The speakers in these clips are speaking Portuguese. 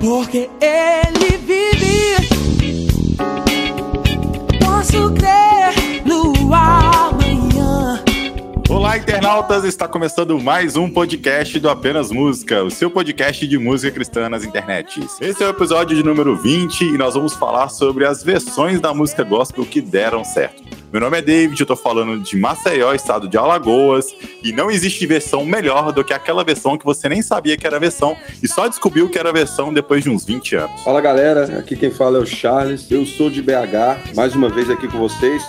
Porque ele internautas! Está começando mais um podcast do Apenas Música, o seu podcast de música cristã nas internets. Esse é o episódio de número 20 e nós vamos falar sobre as versões da música gospel que deram certo. Meu nome é David, eu tô falando de Maceió, estado de Alagoas, e não existe versão melhor do que aquela versão que você nem sabia que era versão e só descobriu que era versão depois de uns 20 anos. Fala galera, aqui quem fala é o Charles, eu sou de BH, mais uma vez aqui com vocês,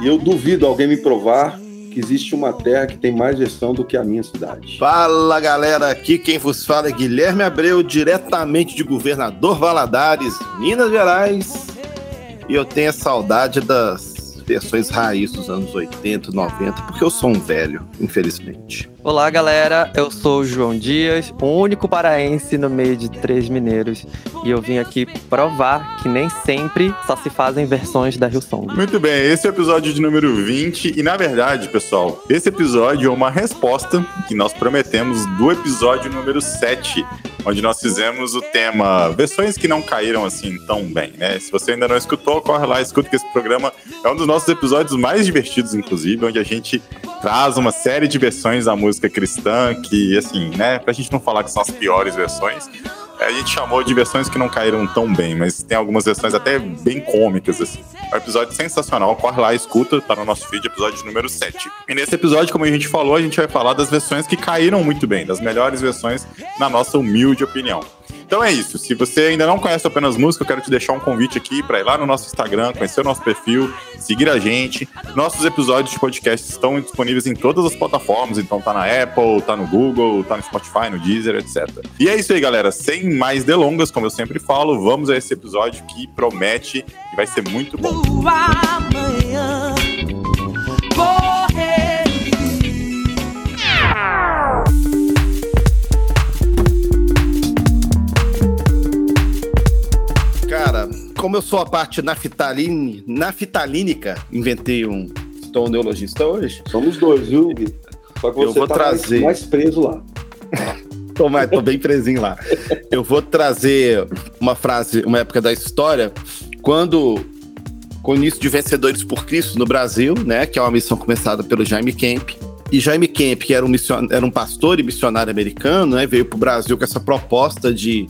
e eu duvido alguém me provar que existe uma terra que tem mais versão do que a minha cidade. Fala galera, aqui quem vos fala é Guilherme Abreu, diretamente de Governador Valadares, Minas Gerais. E eu tenho a saudade das versões raiz dos anos 80, 90, porque eu sou um velho, infelizmente. Olá, galera. Eu sou o João Dias, o único paraense no meio de três mineiros. E eu vim aqui provar que nem sempre só se fazem versões da Rio Song. Muito bem, esse é o episódio de número 20. E na verdade, pessoal, esse episódio é uma resposta que nós prometemos do episódio número 7, onde nós fizemos o tema versões que não caíram assim tão bem, né? Se você ainda não escutou, corre lá, escuta que esse programa é um dos nossos episódios mais divertidos, inclusive, onde a gente traz uma série de versões da música cristã que, assim, né, pra gente não falar que são as piores versões, a gente chamou de versões que não caíram tão bem, mas tem algumas versões até bem cômicas, assim. É um episódio sensacional, corre lá, escuta, tá no nosso feed, episódio número 7. E nesse episódio, como a gente falou, a gente vai falar das versões que caíram muito bem, das melhores versões, na nossa humilde opinião. Então é isso. Se você ainda não conhece apenas música, eu quero te deixar um convite aqui para ir lá no nosso Instagram, conhecer o nosso perfil, seguir a gente. Nossos episódios de podcast estão disponíveis em todas as plataformas, então tá na Apple, tá no Google, tá no Spotify, no Deezer, etc. E é isso aí, galera. Sem mais delongas, como eu sempre falo, vamos a esse episódio que promete e vai ser muito bom. Como eu sou a parte naftaline, naftalínica, inventei um. Estou um neologista hoje. Somos dois, viu, Gui? Só que Eu você vou tá trazer. mais, mais preso lá. Tô, mais- tô bem presinho lá. Eu vou trazer uma frase, uma época da história, quando com o início de Vencedores por Cristo no Brasil, né, que é uma missão começada pelo Jaime Kemp. E Jaime Kemp, que era um, mission- era um pastor e missionário americano, né, veio para o Brasil com essa proposta de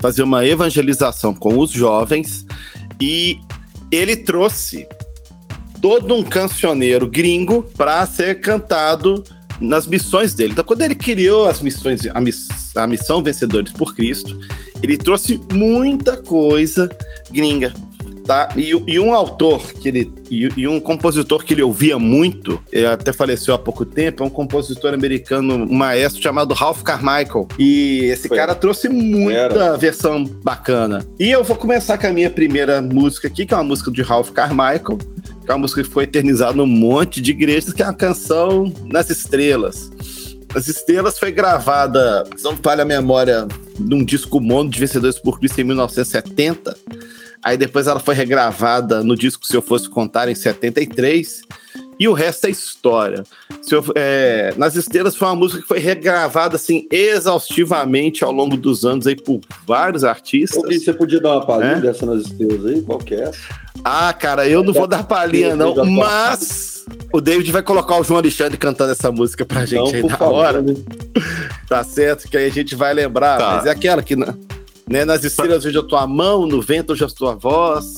fazer uma evangelização com os jovens e ele trouxe todo um cancioneiro gringo para ser cantado nas missões dele. Então, quando ele criou as missões, a, miss- a missão Vencedores por Cristo, ele trouxe muita coisa gringa. Tá? E, e um autor que ele e, e um compositor que ele ouvia muito, até faleceu há pouco tempo, é um compositor americano, um maestro chamado Ralph Carmichael. E esse Foi. cara trouxe muita Era. versão bacana. E eu vou começar com a minha primeira música aqui, que é uma música de Ralph Carmichael, que é uma música que foi eternizada num monte de igrejas, que é a canção Nas Estrelas. As Estrelas foi gravada, se não falha a memória, num disco mono de Vencedores por Cristo em 1970. Aí depois ela foi regravada no disco Se Eu Fosse Contar em 73. E o resto é história. Se eu- é, Nas Estrelas foi uma música que foi regravada assim exaustivamente ao longo dos anos aí por vários artistas. Ô, você podia dar uma palhinha É? dessa nas estrelas aí? Qual que é? Ah, cara, eu não vou dar palhinha, não, mas o David vai colocar o João Alexandre cantando essa música pra gente Não, aí por na favor, hora, né? tá certo? Que aí a gente vai lembrar. Tá. Mas é aquela que, né, né, nas estrelas hoje a tua mão, no vento hoje a tua voz.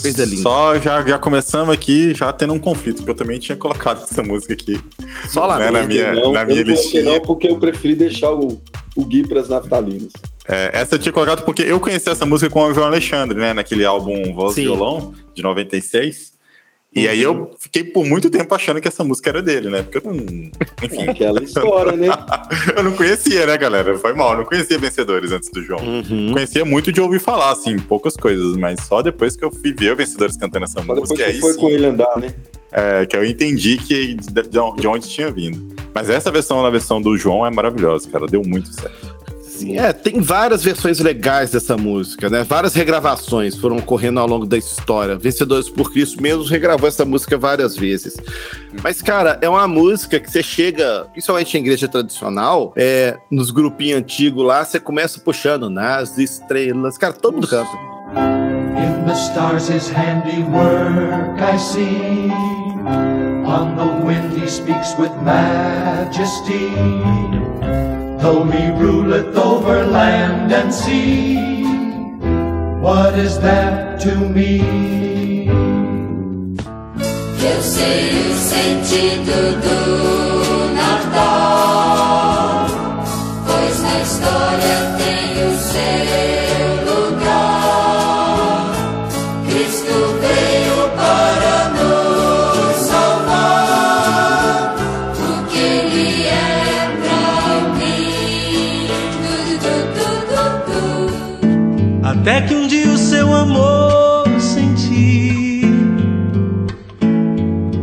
Coisa linda. Só já, já começamos aqui, já tendo um conflito, porque eu também tinha colocado essa música aqui. Só lá Né, na minha- não, na minha listinha. não, porque eu preferi deixar o, o Gui pras naftalinas. É, essa eu tinha colocado porque eu conheci essa música com o João Alexandre, né? Naquele álbum Voz e Sim. Violão, de 96. E aí eu fiquei por muito tempo achando que essa música era dele, né? Porque eu não. Enfim. Aquela história, né? eu não conhecia, né, galera? Foi mal, eu não conhecia Vencedores antes do João. Uhum. Conhecia muito de ouvir falar, assim, poucas coisas, mas só depois que eu fui ver o Vencedores cantando essa Só depois música, que aí foi sim, com ele andar, né? é, que eu entendi que de, de onde tinha vindo. Mas essa versão, na versão do João, é maravilhosa, cara. Deu muito certo. É, tem várias versões legais dessa música, né? Várias regravações foram ocorrendo ao longo da história. Vencedores por Cristo mesmo regravou essa música várias vezes. Mas, cara, é uma música que você chega, principalmente em igreja tradicional, é, nos grupinhos antigos lá, você começa puxando nas estrelas. Cara, todo mundo canta. In the stars his handiwork I see. On the wind he speaks with majesty. Though he ruleth over land and sea, what is that to me? Eu sei Até que um dia o seu amor senti,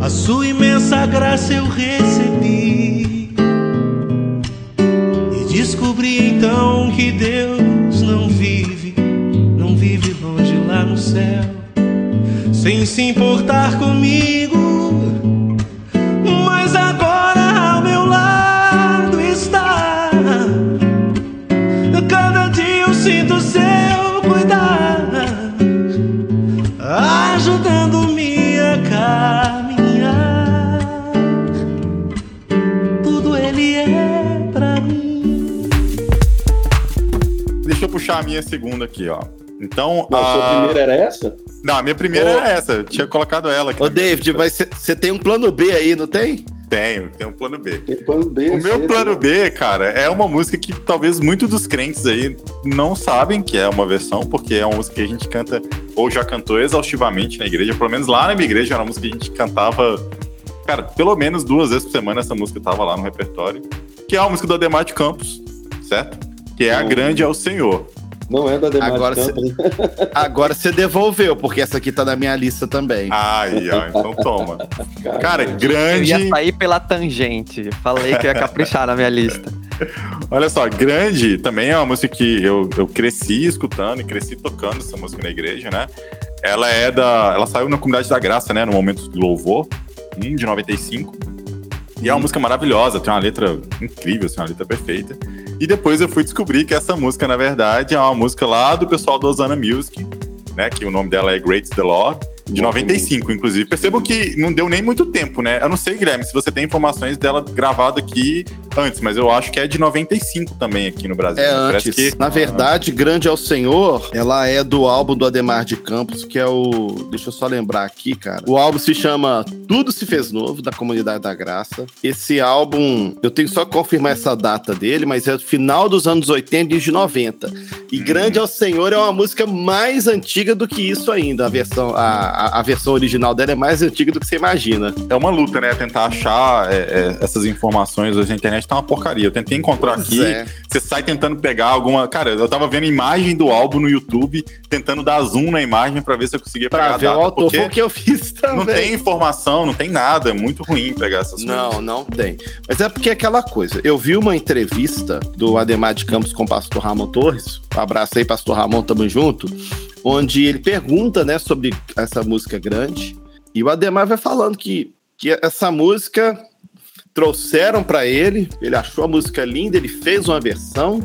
a sua imensa graça eu recebi. E descobri então que Deus não vive, não vive longe lá no céu, sem se importar comigo. Puxar a minha segunda aqui, ó. Então, Não, a sua primeira era essa? Não, a minha primeira Ô. era essa. Eu tinha colocado ela aqui. Ô, David, lista. mas você tem um plano B aí, não tem? Tenho, tenho um plano B. Tem plano B. O meu plano? B, cara, é uma música que talvez muitos dos crentes aí não sabem que é uma versão, porque é uma música que a gente canta, ou já cantou exaustivamente na igreja, pelo menos lá na minha igreja era uma música que a gente cantava, cara, pelo menos duas vezes por semana essa música tava lá no repertório, que é a música do Ademar de Campos, certo? Que é A. Grande é o Senhor. Não é da Demar Agora de Campos, né? Agora você devolveu, porque essa aqui tá na minha lista também. Ó, então toma. Cara, Eu grande. ia sair pela tangente. Falei que ia caprichar na minha lista. Olha só, Grande também é uma música que eu, eu cresci escutando e cresci tocando essa música na igreja, né? Ela é da. Ela saiu na Comunidade da Graça, né? No momento do louvor, um de 95. E é uma música maravilhosa, tem uma letra incrível, assim, uma letra perfeita. E depois eu fui descobrir que essa música, na verdade, é uma música lá do pessoal do Osana Music, né? Que o nome dela é Great the Lord. De 95, inclusive. Percebam que não deu nem muito tempo, né? Eu não sei, Guilherme, se você tem informações dela gravada aqui antes, mas eu acho que é de 95 também aqui no Brasil. É né? Parece antes. que- Na verdade, Grande é o Senhor, ela é do álbum do Ademar de Campos, que é o. Deixa eu só lembrar aqui, cara. O álbum se chama Tudo Se Fez Novo, da Comunidade da Graça. Esse álbum, eu tenho só que confirmar essa data dele, mas é do final dos anos 80 e de 90. E Grande é o Senhor é uma música mais antiga do que isso ainda. A versão, a, a, a versão original dela é mais antiga do que você imagina. É uma luta, né? Tentar achar é, é, essas informações hoje na internet tá uma porcaria. Eu tentei encontrar Pois aqui. é. Você sai tentando pegar alguma. Cara, eu tava vendo imagem do álbum no YouTube, tentando dar zoom na imagem pra ver se eu conseguia pegar Pra a ver o data. autor, porque foi o que eu fiz também. não tem informação, não tem nada. É muito ruim pegar essas coisas. Não, não tem. Mas é porque é aquela coisa. Eu vi uma entrevista do Ademar de Campos com o pastor Ramon Torres. Um abraço aí, pastor Ramon, tamo junto. Onde ele pergunta, né, sobre essa música grande. E o Ademar vai falando que, que essa música trouxeram pra ele, ele achou a música linda, ele fez uma versão.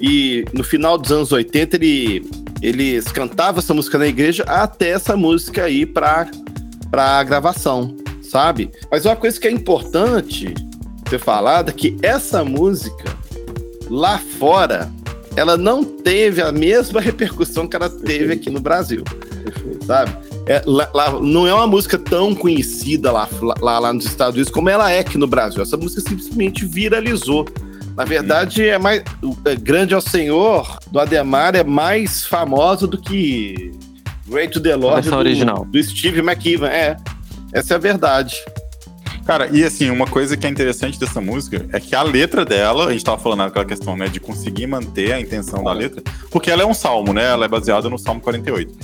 E no final dos anos 80, ele, eles cantavam essa música na igreja até essa música ir pra, pra gravação, sabe? Mas uma coisa que é importante ser falada é que essa música, lá fora, ela não teve a mesma repercussão que ela teve aqui no Brasil, sabe? É, lá- lá- não é uma música tão conhecida lá, lá, lá nos Estados Unidos como ela é aqui no Brasil. Essa música simplesmente viralizou. Na verdade, é mais. é, Grande ao Senhor do Ademar é mais famosa do que Great to the Lord do, original. do Steve McKeevan. É. Essa é a verdade. Cara, e assim, uma coisa que é interessante dessa música é que a letra dela, a gente tava falando naquela questão, né, de conseguir manter a intenção da letra, porque ela é um salmo, né? Ela é baseada no Salmo 48.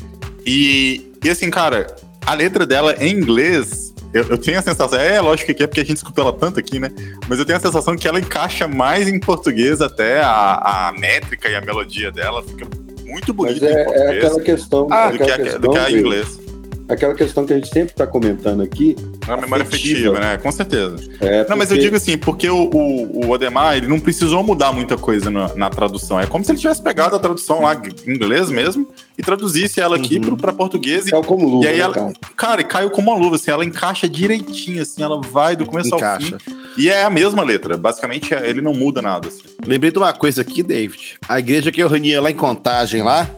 E, e assim, cara, a letra dela em inglês, eu, eu tenho a sensação, é lógico que é porque a gente escutou ela tanto aqui, né? Mas eu tenho a sensação que ela encaixa mais em português até a, a métrica e a melodia dela fica muito Mas bonita é, é aquela questão. do, que aquela a, questão do que a inglês. Aquela questão que a gente sempre está comentando aqui. É uma memória afetiva. afetiva, né? Com certeza. É Não, mas eu porque- digo assim, porque o, o, o Odemar, ele não precisou mudar muita coisa na, na tradução. É como se ele tivesse pegado a tradução lá em inglês mesmo e traduzisse ela aqui Uhum. pro, pra português. E, Caiu como luva, e aí né, ela, cara? cara, e caiu como uma luva, assim, ela encaixa direitinho, assim, ela vai do começo ao Encaixa. fim. E é a mesma letra. Basicamente, é- ele não muda nada. Assim. Lembrei de uma coisa aqui, David. A igreja que eu reunia lá em Contagem, lá,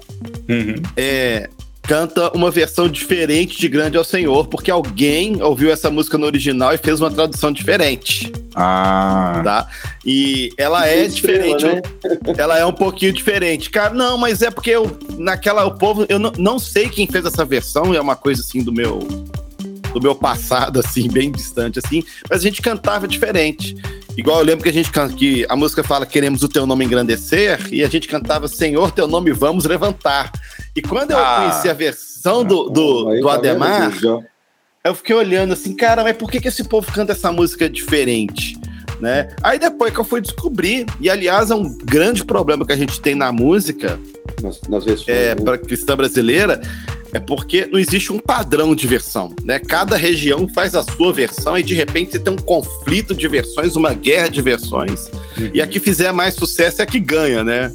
Uhum. é, canta uma versão diferente de Grande ao Senhor, porque alguém ouviu essa música no original e fez uma tradução diferente, Ah. tá? E ela é Estrela, diferente, né? ela é um pouquinho diferente. Cara, não, mas é porque eu, naquela, o povo, eu não, não sei quem fez essa versão, é uma coisa assim do meu do meu passado, assim, bem distante, assim, mas a gente cantava diferente. Igual eu lembro que a gente can- que a música fala queremos o teu nome engrandecer e a gente cantava Senhor teu nome vamos levantar. E quando eu Ah. conheci a versão do, do, do tá vendo, Ademar, ó? eu fiquei olhando assim, cara, mas por que, que esse povo canta essa música diferente? Né? Aí depois que eu fui descobrir, e aliás é um grande problema que a gente tem na música, Nas, nas versões. é, né? para cristã brasileira, é porque não existe um padrão de versão, né? Cada região faz a sua versão e de repente você tem um conflito de versões, uma guerra de versões. E a que fizer mais sucesso é a que ganha, né?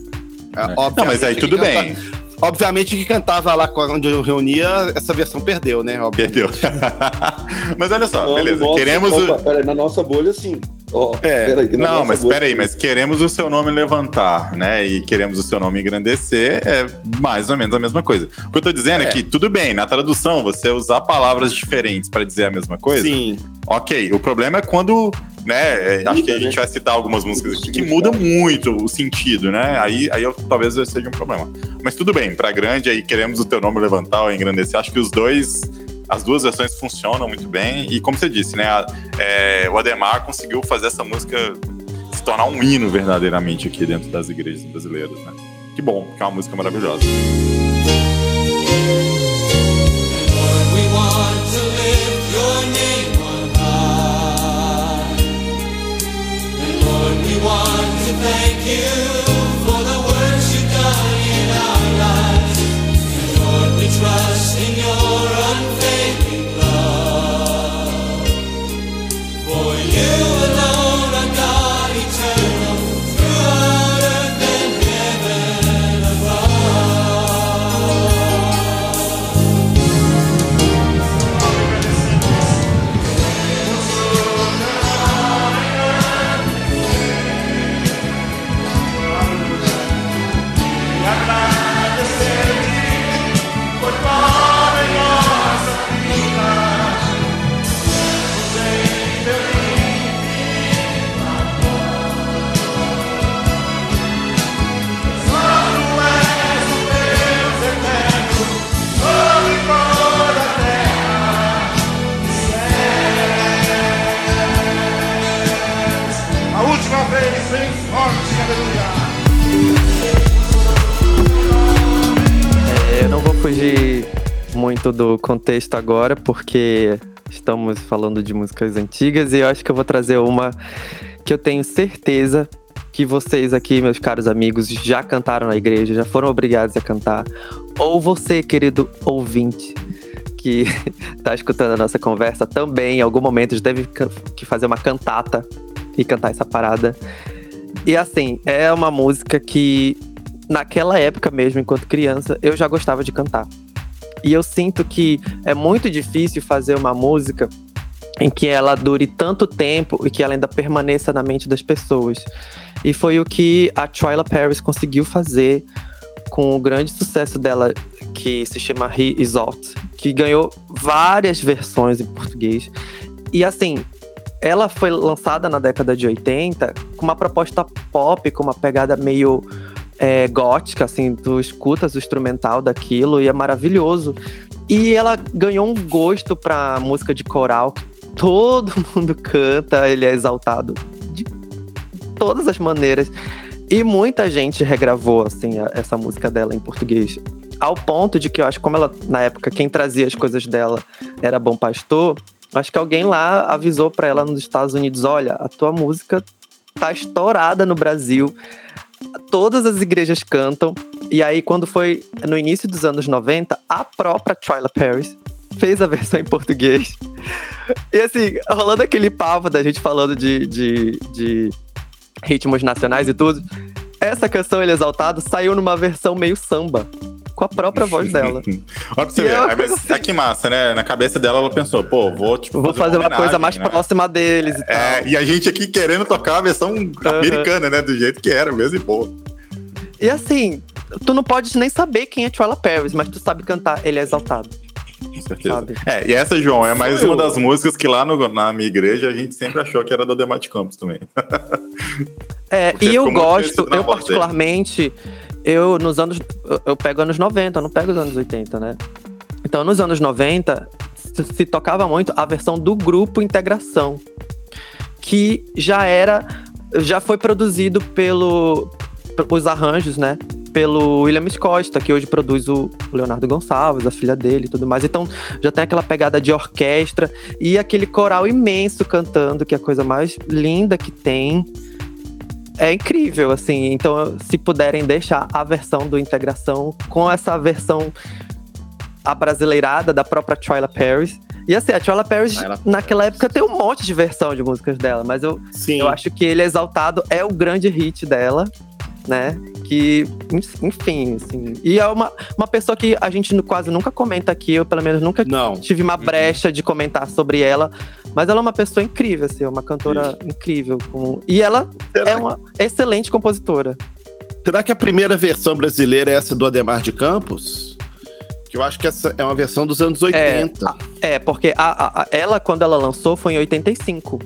Ah, Não, mas aí tudo canta- bem. Obviamente que cantava lá onde eu reunia, essa versão perdeu, né? Obviamente. Perdeu. mas olha só, Não, beleza. nossa, Queremos o. opa, peraí, na nossa bolha, sim. Ó, É, peraí, que na Não, mas bolha, peraí, sim. mas queremos o seu nome levantar, né? E queremos o seu nome engrandecer é mais ou menos a mesma coisa. O que eu tô dizendo é, É. que, tudo bem, na tradução, você usar palavras diferentes para dizer a mesma coisa, Sim. ok. O problema é quando, né? é, acho que a Muda, gente né? vai citar algumas músicas aqui que mudam muito o sentido, né? Aí, aí eu, talvez seja um problema. Mas tudo bem, pra grande aí queremos o teu nome levantar ou engrandecer. Acho que os dois. As duas versões funcionam muito bem. E como você disse, né? a- é, o Ademar conseguiu fazer essa música se tornar um hino verdadeiramente aqui dentro das igrejas brasileiras, né? Que bom, que é uma música maravilhosa. Trust in contexto agora, porque estamos falando de músicas antigas e eu acho que eu vou trazer uma que eu tenho certeza que vocês aqui, meus caros amigos, já cantaram na igreja, já foram obrigados a cantar. Ou você, querido ouvinte, que tá escutando a nossa conversa também, em algum momento já teve que fazer uma cantata e cantar essa parada. E assim, é uma música que naquela época mesmo, enquanto criança, eu já gostava de cantar. E eu sinto que é muito difícil fazer uma música em que ela dure tanto tempo e que ela ainda permaneça na mente das pessoas. E foi o que a Twyla Paris conseguiu fazer com o grande sucesso dela, que se chama He Is Out, que ganhou várias versões em português. E assim, ela foi lançada na década de 80 com uma proposta pop, com uma pegada meio é, gótica, assim, tu escutas o instrumental daquilo e é maravilhoso. E ela ganhou um gosto pra música de coral. Todo mundo canta, ele é exaltado de todas as maneiras. E muita gente regravou, assim, a- essa música dela em português. Ao ponto de que eu acho, como ela, na época, quem trazia as coisas dela era Bom Pastor, acho que alguém lá avisou pra ela nos Estados Unidos: olha, a tua música tá estourada no Brasil. Todas as igrejas cantam. E aí, quando foi no início dos anos 90, a própria Twyla Paris fez a versão em português. E assim, rolando aquele papo da gente falando de, de, de ritmos nacionais e tudo. Essa canção, Ele Exaltado, saiu numa versão meio samba. Com a própria voz dela. Olha pra você E ver. é uma Aí, mas coisa é que massa, né? Na cabeça dela, ela pensou, pô, vou, tipo, Vou fazer uma coisa homenagem, mais né? próxima deles e tal. É, e a gente aqui querendo tocar a versão americana, né? Do jeito que era mesmo, e pô. E assim, tu não pode nem saber quem é Twyla Paris, mas tu sabe cantar Ele é Exaltado. Com certeza. Sabe? É, e essa, João, é mais Sou uma das músicas que lá no- na minha igreja a gente sempre achou que era do Ademar de Campos também. É, Porque e eu gosto, eu voz dele. Eu nos anos. eu- pego anos 90, eu não pego os anos 80, né? Então, nos anos 90, se, se tocava muito a versão do grupo Integração, que já era. Já foi produzido pelo. Os arranjos, né? Pelo Williams Costa, que hoje produz o Leonardo Gonçalves, a filha dele e tudo mais. Então, já tem aquela pegada de orquestra e aquele coral imenso cantando, que é a coisa mais linda que tem. É incrível, assim. Então, se puderem deixar a versão do Integração com essa versão abrasileirada da própria Twyla Paris. E assim, a Twyla Paris, Twyla naquela época, tem um monte de versão de músicas dela, mas eu, Sim. eu acho que Ele Exaltado é o grande hit dela, né? Que, enfim, assim. E é uma, uma pessoa que a gente quase nunca comenta aqui, eu pelo menos nunca Não. tive uma brecha de comentar sobre ela. Mas ela é uma pessoa incrível, assim, é uma cantora incrível. com- E ela Será, é uma excelente compositora. será que a primeira versão brasileira é essa do Ademar de Campos? Que eu acho que essa é uma versão dos anos 80. É, porque a, a- a- ela, quando ela lançou, foi em 85.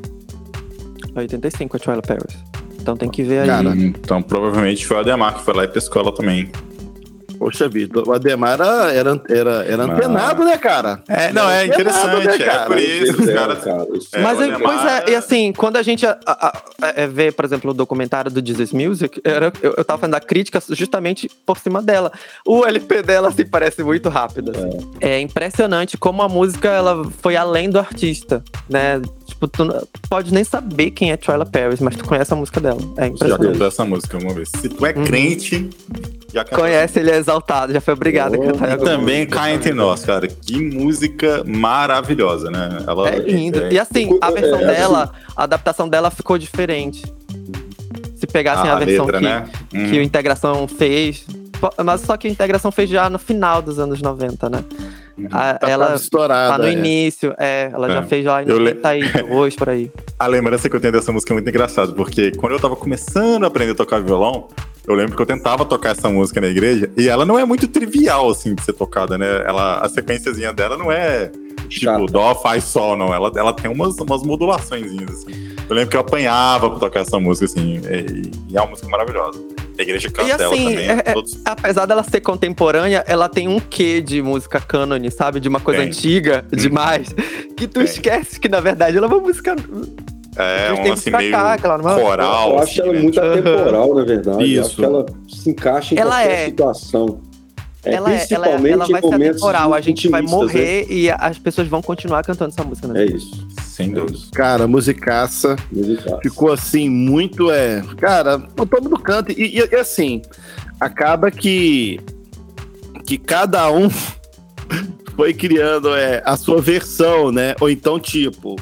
85, a Twyla Paris. Então tem que ver aí. Cara, Então, provavelmente foi o Ademar que foi lá e pescou ela também. Poxa vida, o Ademar era, era, era, era antenado, né, cara? É, não, é interessante. né, é cara? por isso, os É, caras. cara, É, Mas, Ademar pois é, e é- assim, quando a gente a, a- a- é, vê, por exemplo, o documentário do Jesus Music, era, eu, eu tava fazendo a crítica justamente por cima dela. O LP dela, assim, parece muito rápido. assim. É. impressionante como a música, ela foi além do artista, né? Tipo, tu não- pode nem saber quem é Twyla Paris, mas tu conhece a música dela. É Já impressionante. cantou essa música uma vez. Se tu é Uhum. crente, já. Conhece, ele é exaltado, já foi obrigado a Oh, cantar. em E também cai entre nós, cara. Que música maravilhosa, né? Ela É lindo. é- E assim, a É, versão assim- dela, a adaptação dela ficou diferente. Se pegassem a, a, versão letra, que, né? Hum. que o Integração fez. Mas só que a Integração fez já no final dos anos 90, né? A- Tá ela estourada. tá no é. início, é, ela já É. fez lá em le- 92, por aí. A lembrança que eu tenho dessa música é muito engraçada, porque quando eu tava começando a aprender a tocar violão, eu lembro que eu tentava tocar essa música na igreja, e ela não é muito trivial, assim, de ser tocada, né? Ela, a sequenciazinha dela não é tipo Chata. dó, faz, sol, não. Ela, ela tem umas, umas modulações, assim. Eu lembro que eu apanhava pra tocar essa música, assim, e, e é uma música maravilhosa. A igreja canta E ela assim, também. é- é- todos- Apesar dela ser contemporânea, ela tem um quê de música cânone, sabe? De uma coisa Tem. antiga demais. Que tu Tem. esquece que, na verdade, ela é uma música. É, a gente um tem assim, que meio claro, mas- coral. Eu assim, acho ela né? muito atemporal, na verdade. Eu Isso. acho que ela se encaixa em Ela qualquer é. situação. É, ela, é, ela, é- principalmente ela vai em ser momentos atemporal, a gente vai né? morrer e as pessoas vão continuar cantando essa música, né? É isso. Sem dúvida. Cara, musicaça. Musical. Ficou assim, muito é. Cara, todo mundo canta. E, e- e, assim, acaba que. Que cada um foi criando é, a sua versão, né? Ou então, tipo.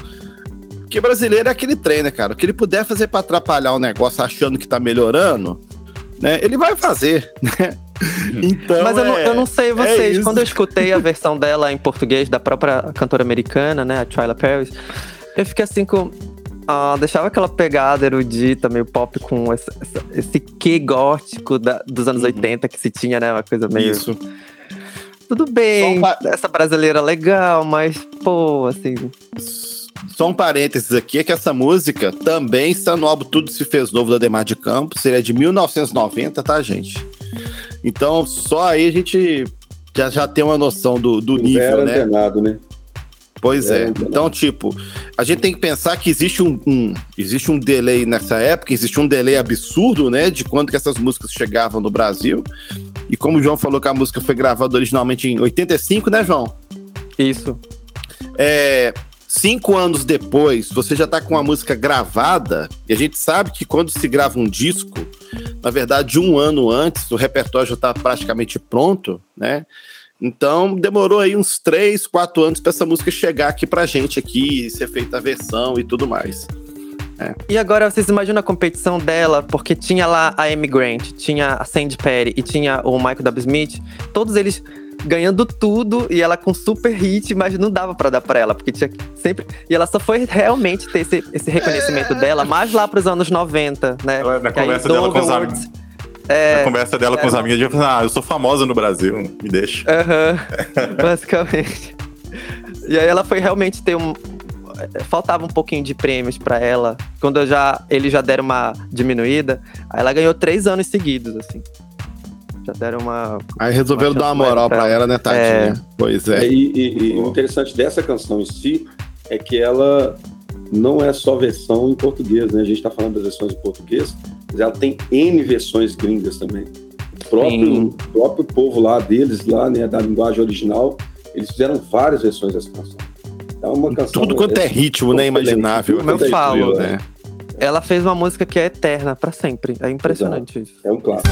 Que brasileiro é aquele trem, né, cara? O que ele puder fazer pra atrapalhar o negócio achando que tá melhorando, né? Ele vai fazer, né? Então. Mas eu, não, é- eu não sei é vocês, isso. quando eu escutei a versão dela em português, da própria cantora americana, né, a Twyla Paris, eu fiquei assim com... ah, deixava aquela pegada erudita, meio pop, com essa- esse quê gótico da- dos anos 80 que se tinha, né, uma coisa meio... Uhum. Isso. Tudo bem, essa brasileira legal, mas, pô, assim... Só um parênteses aqui, é que essa música também está no álbum Tudo Se Fez Novo da Demar de Campos, ele é de 1990, tá, gente? Então, só aí a gente já, já tem uma noção do, do nível, Era né? antenado, né? Pois é. É, Então, tipo, a gente tem que pensar que existe um, um- existe um delay nessa época, existe um delay absurdo, né? De quando que essas músicas chegavam no Brasil. E como o João falou que a música foi gravada originalmente em 85, né, João? Isso. É, cinco anos depois, você já tá com a música gravada, e a gente sabe que quando se grava um disco, na verdade, um ano antes, o repertório já tá praticamente pronto, né? Então, demorou aí uns três, quatro anos para essa música chegar aqui pra gente aqui, ser feita a versão e tudo mais. E agora vocês imaginam a competição dela, porque tinha lá a Amy Grant, tinha a Sandy Perry e tinha o Michael W. Smith, todos eles ganhando tudo e ela com super hit, mas não dava pra dar pra ela, porque tinha sempre. E ela só foi realmente ter esse, esse reconhecimento dela mais lá pros anos 90, né? Ela- Na Que aí conversa dela com os amigos. É, Na conversa dela com os é. amigos, ela falou: Ah, eu sou famosa no Brasil, me deixa. Aham, basicamente. E aí ela foi realmente ter um. Faltava um pouquinho de prêmios pra ela. Quando eu já, eles já deram uma diminuída, aí ela ganhou três anos seguidos, assim. Deram uma. Aí resolveram Uma dar uma moral pra pra ela, né, tadinha? É. Pois É, é. e, e- e o interessante dessa canção em si é que ela não é só versão em português, né? A gente está falando das versões em português, mas ela tem N versões gringas também. O próprio, o próprio povo lá deles, lá, né, da linguagem original, eles fizeram várias versões dessa canção. É uma canção. Tudo quanto é ritmo, né? Imaginável. Como eu falo, né? Ela fez uma música que é eterna pra sempre. É impressionante isso. É um clássico.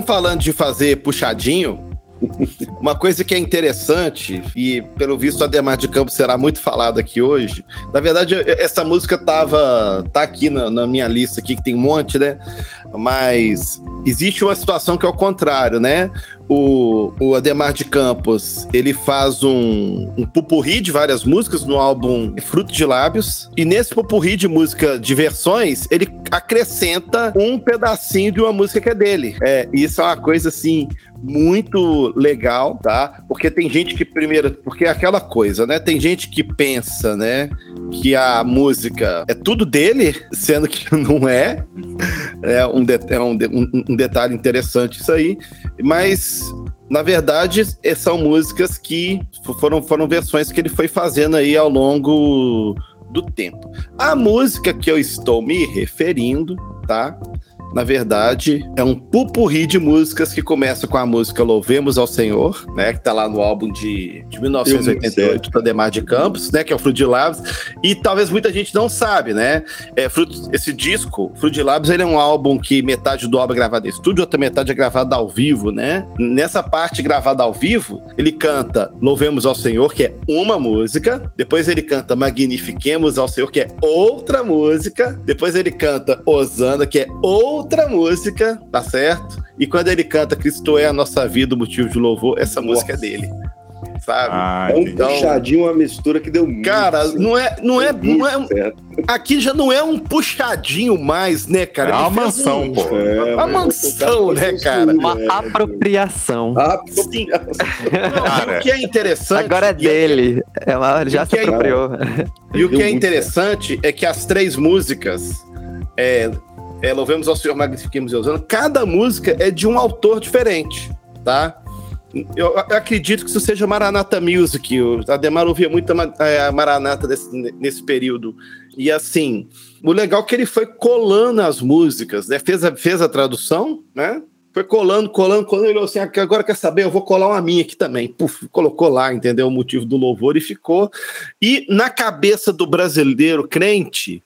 Estamos falando de fazer puxadinho, uma coisa que é interessante, e pelo visto a Ademar de Campos será muito falada aqui hoje. Na verdade, essa música tava, tá aqui na, na minha lista aqui, que tem um monte, né? Mas existe uma situação que é o contrário, né? O, o Ademar de Campos, ele faz um, um pupurri de várias músicas no álbum Fruto de Lábios. E nesse pupurri de música de versões, ele acrescenta um pedacinho de uma música que é dele. É, isso é uma coisa assim muito legal, tá? Porque tem gente que primeiro, porque é aquela coisa, né? Tem gente que pensa, né, que a música é tudo dele, sendo que não é. É um, de- é um, de- um- detalhe interessante isso aí, mas na verdade eh, são músicas que foram, foram versões que ele foi fazendo aí ao longo do tempo. A música que eu estou me referindo, tá? Na verdade, é um pupurri de músicas que começa com a música Louvemos ao Senhor, né? Que tá lá no álbum de, de 1988 do Ademar de Campos, né? Que é o Fruit de Labs. E talvez muita gente não sabe, né? É, esse disco, Fruit de Labs, ele é um álbum que metade do álbum é gravado em estúdio, outra metade é gravada ao vivo, né? Nessa parte gravada ao vivo, ele canta Louvemos ao Senhor, que é uma música. Depois ele canta Magnifiquemos ao Senhor, que é outra música. Depois ele canta Osana, que é outra música, tá certo? E quando ele canta Cristo é a nossa vida, o motivo de louvor, essa música é dele. Sabe? Ah, É um entendi. puxadinho, uma mistura que deu muito Cara, certo. não é, não é, não é, certo. aqui já não é um puxadinho mais, né, cara? É uma mansão, um- pô. É, Uma mas mansão, o né, foi cara? Uma é. apropriação. Apropriação. Não, Cara, e o que é interessante. Agora é dele. Ela já se que é- apropriou. E o que é interessante é que as três músicas, é, é, Louvemos ao Senhor, Magnifiquemos Osana, cada música é de um autor diferente, tá? Eu, eu acredito que isso seja Maranata Music. O Ademar ouvia muito a é, a Maranata desse- nesse período. E assim, o legal é que ele foi colando as músicas, né? Fez a, fez a tradução, né? Foi colando, colando, colando. Ele olhou assim: "Ah, agora quer saber? Eu vou colar uma minha aqui também. Puf, colocou lá, entendeu? O motivo do louvor e ficou. E na cabeça do brasileiro crente,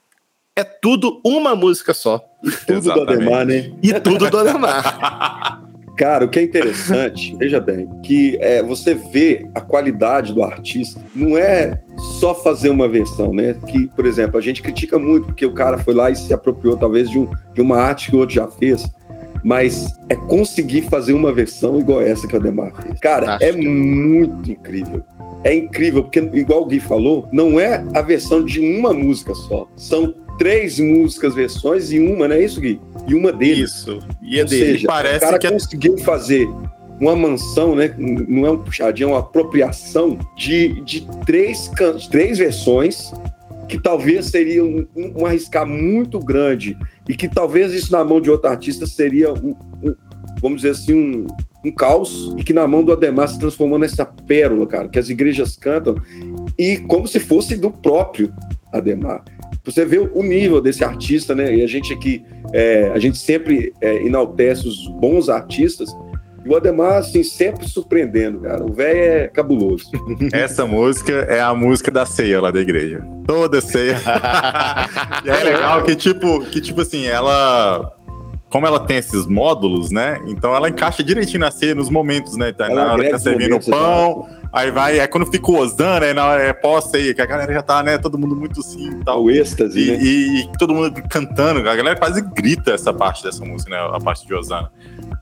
é tudo uma música só. Tudo do Exatamente. Ademar, né? E tudo do Ademar. Cara, o que é interessante, veja bem, que é, você vê a qualidade do artista. Não é só fazer uma versão, né? Que, por exemplo, a gente critica muito porque o cara foi lá e se apropriou talvez de, um, de uma arte que o outro já fez. Mas é conseguir fazer uma versão igual essa que o Ademar fez. Cara, é Fantástico. muito incrível. É incrível, porque, igual o Gui falou, não é a versão de uma música só. São três músicas, versões e uma, não é isso, Gui? E uma dele. Isso. E é Ou dele. seja, Parece o cara que é- conseguiu fazer uma mansão, né? Não é um puxadinho, é uma apropriação de, de três, can- três versões que talvez seria um, um arriscar muito grande e que talvez isso na mão de outro artista seria um, um- vamos dizer assim, um, um caos e que na mão do Ademar se transformou nessa pérola, cara, que as igrejas cantam e como se fosse do próprio Ademar. Você vê o nível desse artista, né? E a gente aqui, é, a gente sempre é, enaltece os bons artistas. E o Ademar, assim, sempre surpreendendo, cara. O velho é cabuloso. Essa música é a música da ceia lá da igreja. Toda ceia. e é legal que, tipo, que, tipo assim, ela. Como ela tem esses módulos, né? Então ela encaixa direitinho na ceia, nos momentos, né? Tá, Ela na hora que tá servindo o pão, aí vai. Aí quando fica o Osana, aí na hora é pós-ceia, que a galera já tá, né? Todo mundo muito assim e tal. O êxtase, E, né? e- e todo mundo cantando, a galera quase grita essa parte dessa música, né? A parte de Osana.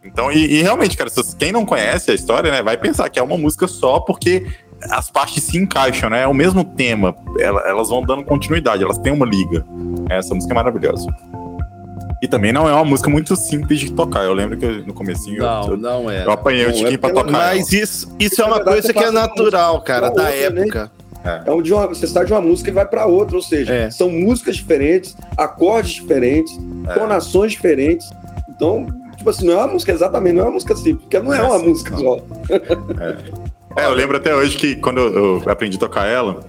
Então, e, e realmente, cara, quem não conhece a história, né, vai pensar que é uma música só, porque as partes se encaixam, né? É o mesmo tema, ela- elas vão dando continuidade, elas têm uma liga. Essa música é maravilhosa. E também não é uma música muito simples de tocar. Eu lembro que eu- no comecinho eu- Não, eu, não é. eu apanhei o Não, é Tiquinho pra porque tocar. ela. Mas isso, isso é uma verdade, coisa que é natural, cara, pra da outra, né? época. É um de uma, você está de uma música e vai para outra, ou seja, É. são músicas diferentes, acordes diferentes, É. tonações diferentes. Então, tipo assim, não é uma música exatamente, não é uma música simples, porque não é é uma música não. só. É, eu lembro até hoje que quando eu, eu aprendi a tocar ela,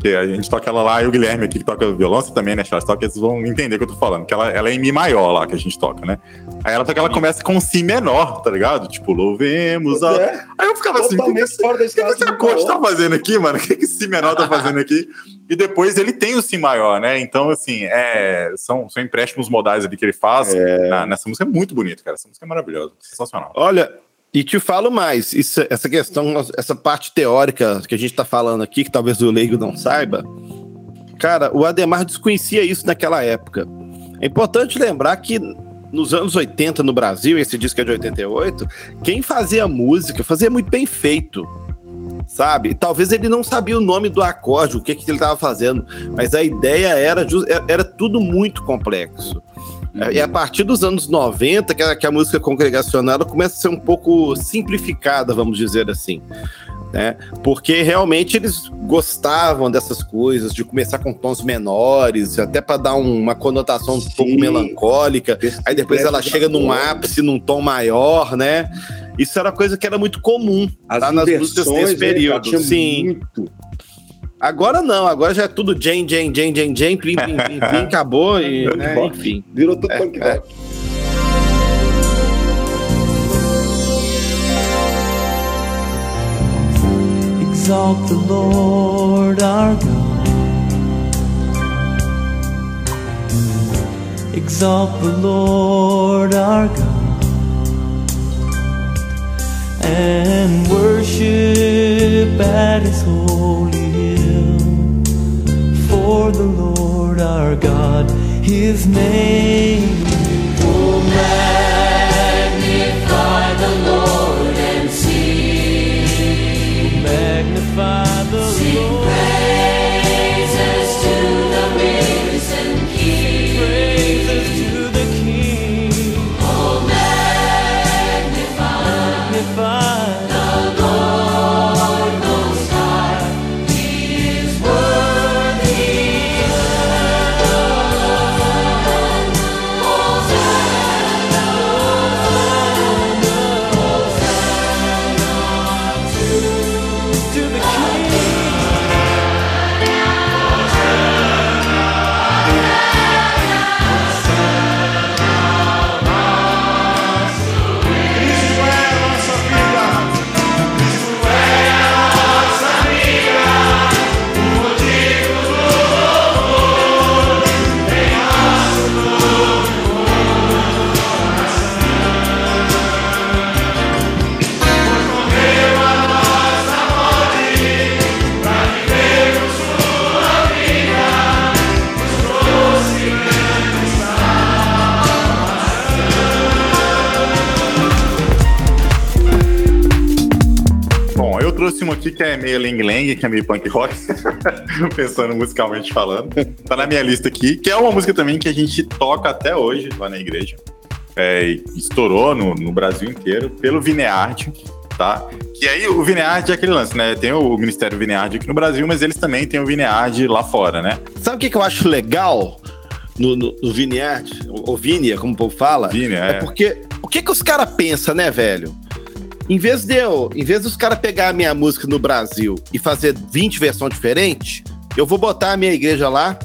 que a gente toca ela lá, e o Guilherme aqui que toca violão, também, né, Charles? Toca, vocês vão entender o que eu tô falando, que ela, ela é em Mi maior lá que a gente toca, né? Aí ela, ela começa com Si menor, tá ligado? Tipo, louvemos a... É, Aí eu ficava assim, o que, que, que, que acorde tá fazendo aqui, mano? O que, que esse Si menor tá fazendo aqui? E depois ele tem o Si maior, né? Então, assim, é, são, são empréstimos modais ali que ele faz na- nessa música. É muito bonito, cara. Essa música é maravilhosa, sensacional. Olha, e te falo mais, isso- essa questão, essa parte teórica que a gente tá falando aqui, que talvez o leigo não saiba, cara, o Ademar desconhecia isso naquela época. É importante lembrar que nos anos 80 no Brasil, esse disco é de 88, quem fazia música fazia muito bem feito. Sabe? Talvez ele não sabia o nome do acorde, o que, que ele estava fazendo, mas a ideia era, era tudo muito complexo. É, E a partir dos anos 90, que a, que a música congregacional ela começa a ser um pouco simplificada, vamos dizer assim. Né? Porque realmente eles gostavam dessas coisas, de começar com tons menores, até para dar um- uma conotação um Sim. pouco melancólica. Aí depois ela chega num ápice, num tom maior, né? Isso era coisa que era muito comum As tá nas músicas desse né, período. Sim. muito. Agora não, agora já é tudo Jane, Jane, Jane, Jane, Jane, plim, plim, plim, plim, acabou e, né, enfim. Virou tudo punk é, é, rock. Exalt the Lord our God. Exalt the Lord our God. And worship at his holy hill. For the Lord our God, his name. Oh, magnify the Lord and sing. Magnify meio Ling Lang, que é meio punk rock, pensando musicalmente falando. Tá na minha lista aqui, que é uma música também que a gente toca até hoje lá na igreja. É, estourou no, no Brasil inteiro pelo Vineard, tá? Que aí o Vineard é aquele lance, né? Tem o Ministério Vineard aqui no Brasil, mas eles também têm o Vineard lá fora, né? Sabe o que, que eu acho legal no, no, no Vineyard, ou Vinia, como o povo fala? Vinia, É é. porque o que que os caras pensam, né, velho? Em vez de eu, em vez dos caras pegar a minha música no Brasil e fazer 20 versões diferentes, eu vou botar a minha igreja lá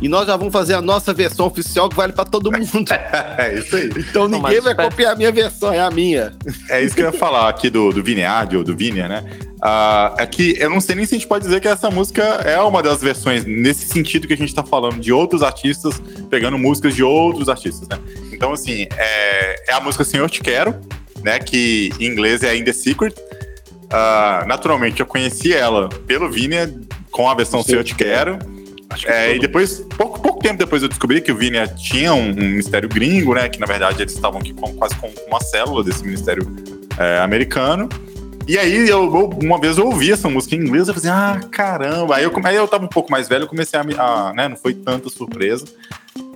e nós já vamos fazer a nossa versão oficial que vale pra todo mundo. É isso aí. Então Não, ninguém vai espera- copiar a minha versão, é a minha. É isso que eu ia falar aqui do, do Vineard, ou do Vinia, né? Ah, é que eu não sei nem se a gente pode dizer que essa música é uma das versões, nesse sentido que a gente tá falando, de outros artistas, pegando músicas de outros artistas, né? Então, assim, é, é a música Senhor Te Quero, né? Que em inglês é In The Secret. Ah, naturalmente, eu conheci ela pelo Vinia, com a versão Senhor Te Quero. É, e depois, pouco, pouco tempo depois eu descobri que o Vinia tinha um, um ministério gringo, né? Que na verdade eles estavam aqui com, quase com uma célula desse ministério é, americano. E aí, eu, eu- uma vez eu ouvi essa música em inglês, eu falei, assim, ah, caramba. Aí eu, aí eu tava um pouco mais velho, eu comecei a, a né, não foi tanta surpresa.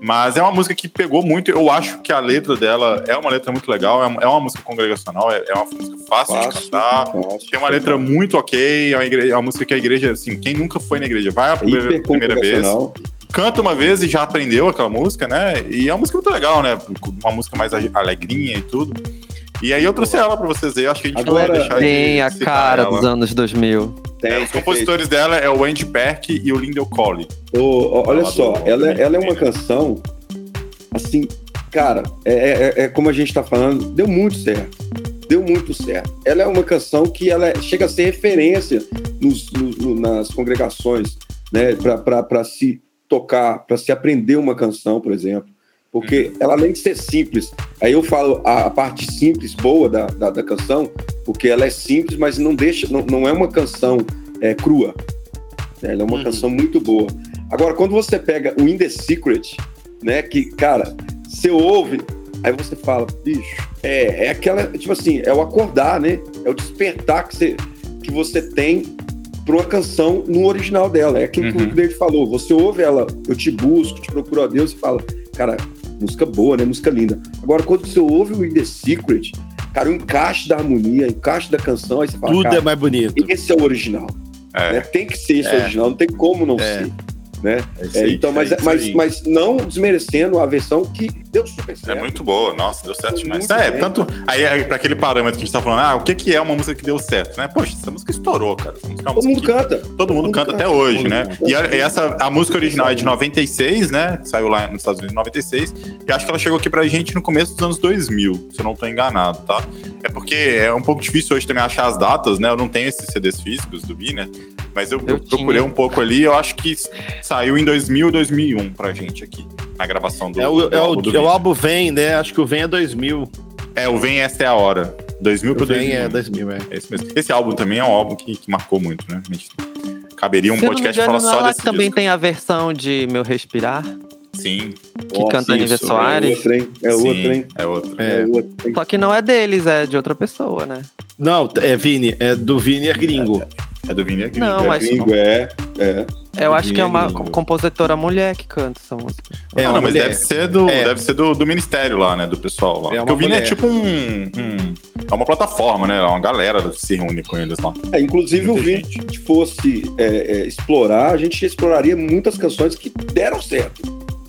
Mas é uma música que pegou muito, eu acho que a letra dela é uma letra muito legal, é uma, é uma música congregacional, é, é uma música fácil, de cantar. fácil. Tem uma letra muito ok, é uma, igre- é uma música que a igreja, assim, quem nunca foi na igreja vai a primeira, Hiper primeira vez, congregacional. canta uma vez e já aprendeu aquela música, né? E é uma música muito legal, né? Uma música mais alegrinha e tudo. E aí eu trouxe ela pra vocês aí, acho que a gente Agora, vai deixar Tem a citar cara ela. dos anos 2000. Tem, É, os compositores dela é o Andy Perk e o Lindell Colley. Ó, olha só, do- ela, ela é uma canção, assim, cara, é, é- é como a gente tá falando, deu muito certo. Deu muito certo. Ela é uma canção que ela é- chega a ser referência nos- nos- no- nas congregações, né, para se tocar, para se aprender uma canção, por exemplo. Porque ela, além de ser simples, aí eu falo a, a parte simples, boa da, da, da canção, porque ela é simples, mas não deixa, não, não é uma canção é, crua. Ela é uma Uhum. canção muito boa. Agora, quando você pega o In The Secret, né, que, cara, você ouve, aí você fala, bicho, é, é aquela, tipo assim, é o acordar, né? É o despertar que você, que você tem para uma canção no original dela. É aquilo que Uhum. o David falou. Você ouve ela, eu te busco, te procuro a Deus e fala, cara, música boa, né? Música linda. Agora, quando você ouve o In The Secret, cara, o encaixe da harmonia, o encaixe da canção, aí você fala, Tudo cara, é mais bonito. esse é o original. É. né? Tem que ser esse É. original, não tem como não É. ser. Né? É É, aí, então, mas, é mas, aí. mas não desmerecendo a versão que deu super certo. É muito boa, nossa, deu certo demais. É, bem. tanto. Aí, aí, pra aquele parâmetro que a gente tá falando, ah, o que, que é uma música que deu certo, né? Poxa, essa música estourou, cara. Música é Todo música mundo que canta. todo mundo canta até hoje, né? Todo mundo E, a- canta. e essa, a música original é de 96, né? Saiu lá nos Estados Unidos em 96. E acho que ela chegou aqui pra gente no começo dos anos 2000, se eu não tô enganado, tá? É porque é um pouco difícil hoje também achar as datas, né? Eu não tenho esses CDs físicos do Vi, né? Mas eu, Eu eu procurei tinha. um pouco ali, eu acho que saiu em 2000 2001 pra gente aqui, na gravação do, É o, do é álbum do o, Vi. é o álbum Vem, né? Acho que o Vem é 2000. É, o Vem Esta é a Hora. 2000 pro O Vem 2001. é 2000, é. É isso mesmo. Esse álbum também é um álbum que, que marcou muito, né? A gente caberia um Se podcast engano, falar só desse também disco. tem a versão de Meu Respirar, Sim, que Ó, canta isso, Soares. É outro, hein? É sim, outro, hein? É outro. É, É. Só que não é deles, é de outra pessoa, né? Não, é Vini, é do Vini é gringo. É do Vini Gringo. Não, é mas- Gringo, é, é. Eu acho que é uma compositora mulher que canta essa música. É Ah, não, mas mulher. deve ser, do, É. deve ser do, do ministério lá, né? Do pessoal lá. É Porque o Vini é tipo um, um- É uma plataforma, né? Uma galera se reúne com eles lá. É, inclusive, o Vini, se a gente fosse é, é, explorar, a gente exploraria muitas canções que deram certo.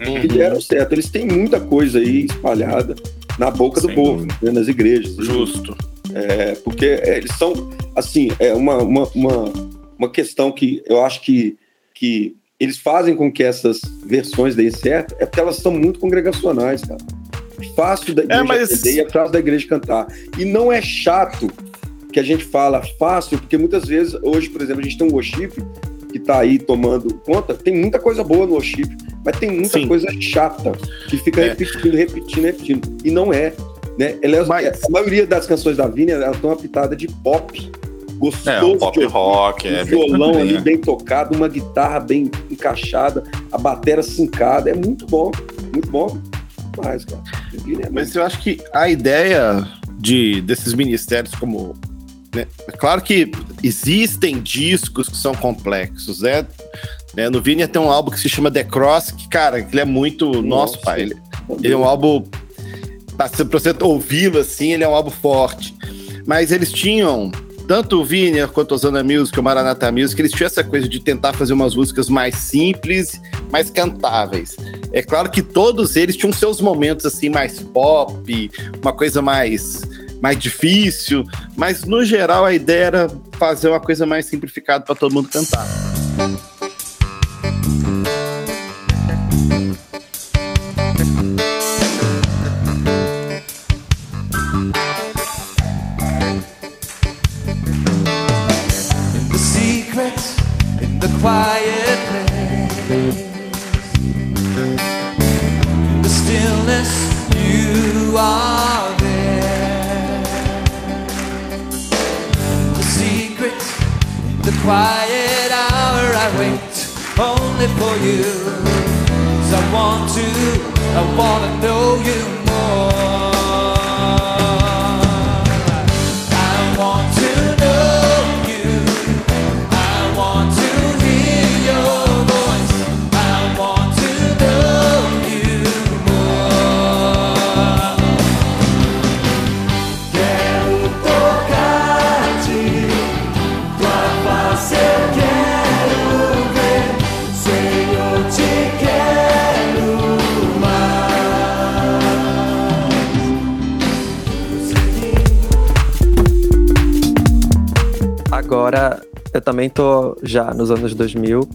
Uhum. Que deram certo. Eles têm muita coisa aí espalhada na boca do Sem povo, dúvida. né, nas igrejas. Justo. É, porque é, eles são, assim, é uma, uma, uma, uma questão que eu acho que, que eles fazem com que essas versões deem certo, é porque elas são muito congregacionais, cara. É Fácil da igreja mas- entender e é fácil da igreja cantar. E não é chato que a gente fala fácil, porque muitas vezes, hoje, por exemplo, a gente tem um worship que tá aí tomando conta, tem muita coisa boa no worship, mas tem muita Sim. coisa chata que fica É. repetindo, repetindo, repetindo. E não é. Né? Ela é- Mas- A maioria das canções da Vini, ela tem uma pitada de pop. Gostoso É, um pop de rock. Um É, violão bem- ali bem tocado, uma guitarra bem encaixada, a bateria sincada. É muito bom, muito bom. Mas, cara, Vini é Mas eu acho que a ideia de, desses ministérios como. né, é claro que existem discos que são complexos, né? Né, No Vini tem um álbum que se chama The Cross, que, cara, ele é muito. Nosso Nossa. pai. Ele, ele é um álbum. Pra você ouvi-lo assim, ele é um álbum forte. Mas eles tinham. Tanto o Vini quanto o Zona Music, o Maranata Music, eles tinham essa coisa de tentar fazer umas músicas mais simples, mais cantáveis. É claro que todos eles tinham seus momentos assim mais pop, uma coisa mais mais difícil, mas no geral a ideia era fazer uma coisa mais simplificada para todo mundo cantar. Quiet place, in the stillness, you are there. The secret, in the quiet hour, I wait only for you. 'Cause I want to, I want to know you Agora, eu também tô já nos anos 2000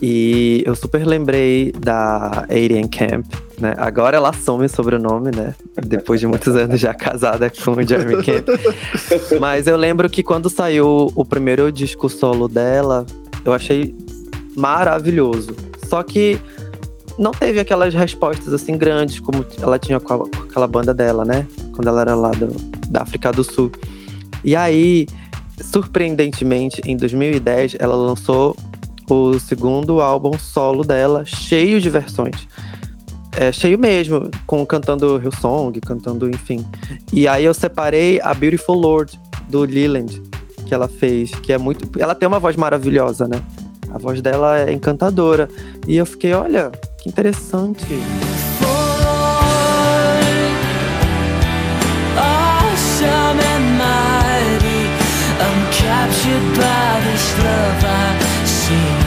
e eu super lembrei da Alien Camp, né? Agora ela assume sobrenome, né? Depois de muitos anos já casada com o Jeremy Camp. Mas eu lembro que quando saiu o primeiro disco solo dela, eu achei maravilhoso. Só que não teve aquelas respostas assim grandes como ela tinha com, a- com aquela banda dela, né? Quando ela era lá do- da África do Sul. E aí, surpreendentemente, em 2010, ela lançou o segundo álbum solo dela, cheio de versões. É, cheio mesmo, com cantando Hillsong, cantando, enfim. E aí eu separei a Beautiful Lord, do Leland, que ela fez, que é muito. Ela tem uma voz maravilhosa, né? A voz dela é encantadora. E eu fiquei, olha, que interessante. Captured by this.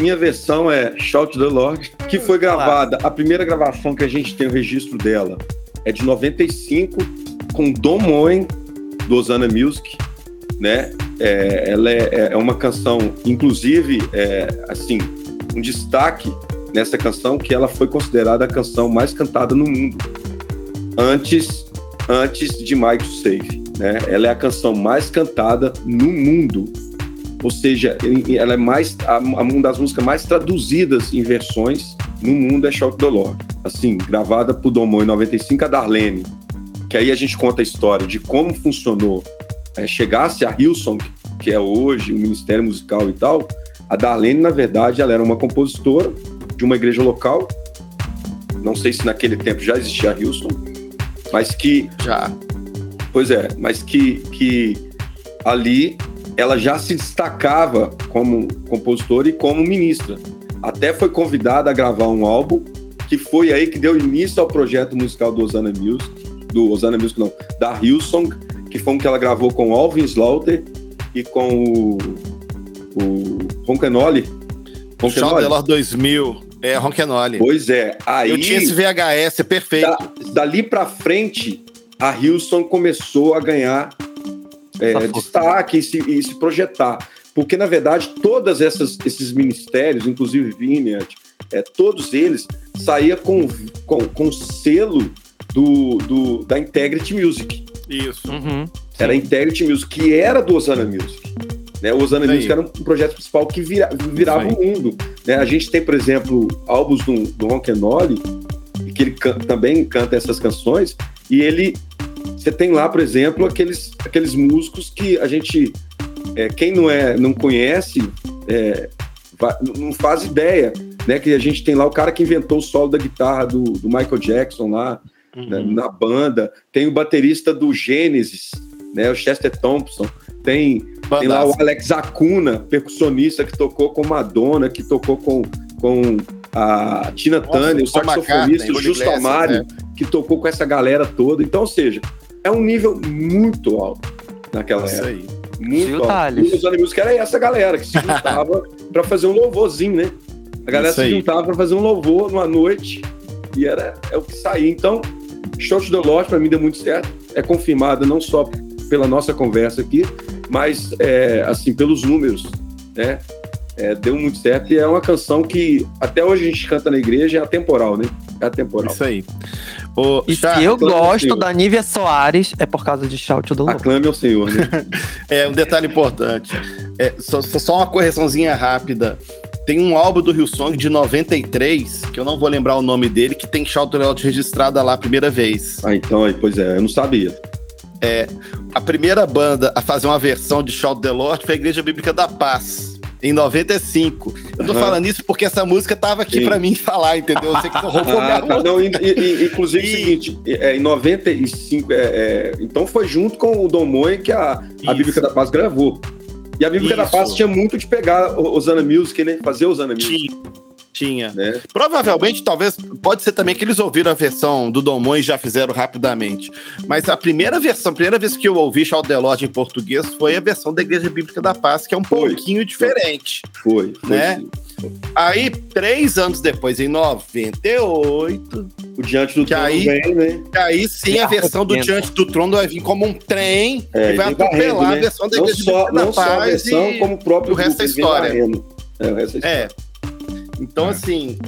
Minha versão é Shout the Lord, que foi gravada. A primeira gravação que a gente tem o registro dela é de 95, com Don Moen, do Osana Music, né? É, ela é, é uma canção, inclusive, é, assim, um destaque nessa canção que ela foi considerada a canção mais cantada no mundo antes antes de Mike Save, né? Ela é a canção mais cantada no mundo. Ou seja, ela é mais a, a- uma das músicas mais traduzidas em versões no mundo é Shout the Lord. Assim, gravada por Domon em 95 a Darlene, que aí a gente conta a história de como funcionou é, chegasse a Hillsong, que é hoje o Ministério Musical e tal, a Darlene, na verdade, ela era uma compositora de uma igreja local. Não sei se naquele tempo já existia a Hillsong, mas que Já. Pois é, mas que, que ali ela já se destacava como compositora e como ministra. Até foi convidada a gravar um álbum, que foi aí que deu início ao projeto musical do Osana Music, do Osana Music não, da Hillsong, que foi um que ela gravou com Alvin Slaughter e com o, o the Lord 2000. É, Ronquenoli. Pois é, aí... Eu tinha esse VHS, é perfeito. Da- dali pra frente, a Hilson começou a ganhar é, destaque e se, e se projetar. Porque, na verdade, todos esses ministérios, inclusive Vineyard, é, todos eles saía com, com, com selo do, do, da Integrity Music. Isso. Uhum. Era a Integrity Music, que era do Osana Music. Né? O Osana. Music era um projeto principal que vira- virava o mundo. né? A gente tem, por exemplo, álbuns do, do Ron Kenoli, e que ele can- também canta essas canções, e ele. Você tem lá, por exemplo, aqueles, aqueles músicos que a gente. é, quem não, é, não conhece é, não faz ideia. Né? Que a gente tem lá o cara que inventou o solo da guitarra do, do Michael Jackson lá né, na banda. Tem o baterista do Gênesis, né, o Chester Thompson. Tem, tem lá o. Alex Acuna, percussionista que tocou com Madonna, que tocou com, com a Tina Nossa, Turner, o saxofonista, o Justo Iglesias, Amaro, que tocou com essa galera toda. Então, ou seja, é um nível muito alto naquela Isso época. aí. Muito alto. E os Animus que era essa galera que se juntava pra fazer um louvorzinho, né? A galera Isso se juntava pra fazer um louvor numa noite e era é o que saía. Então, Shout the Lord pra mim deu muito certo. É confirmada não só pela nossa conversa aqui, mas é, assim pelos números, né? É, deu muito certo e é uma canção que até hoje a gente canta na igreja é atemporal, né? É atemporal. Isso aí. Ô, E Chá, se eu gosto da Nívia Soares, é por causa de Shout do Lord. Aclame ao Senhor, né? É, um detalhe importante. É, só, só- uma correçãozinha rápida. Tem um álbum do Hillsong de 93, que eu não vou lembrar o nome dele, que tem Shout Lord registrada lá a primeira vez. ah, então, aí, pois é, eu não sabia. A primeira banda a fazer uma versão de Shout the Lord foi a Igreja Bíblica da Paz, em 95. Eu tô Aham. falando isso porque essa música tava aqui pra mim falar, entendeu? Você que roubou Ah, tá. Não, e- e- e- inclusive E- é o seguinte, é, em 95, é, é, então foi junto com o Dom Moen que a, a Isso. Bíblica da Paz gravou. E a Bíblica da Isso. Paz tinha muito de pegar Osana Music, né? Fazer Osana Music, Tinha. Tinha. né? Provavelmente, talvez, pode ser também que eles ouviram a versão do Dom Moen e já fizeram rapidamente. Mas a primeira versão, a primeira vez que eu ouvi Shout the Lord em português foi a versão da Igreja Bíblica da Paz, que é um Foi. pouquinho diferente. Foi, foi Né? sim. Aí, três anos depois, em 98, O Diante do Que Trono aí- vem, né? aí sim a versão do. Diante do Trono vai vir como um trem É, e vai atropelar né? a versão da Não Igreja só, Bíblica da não só a Paz versão, e como o próprio o resto grupo, é história. É, o resto é história. É. Então, assim.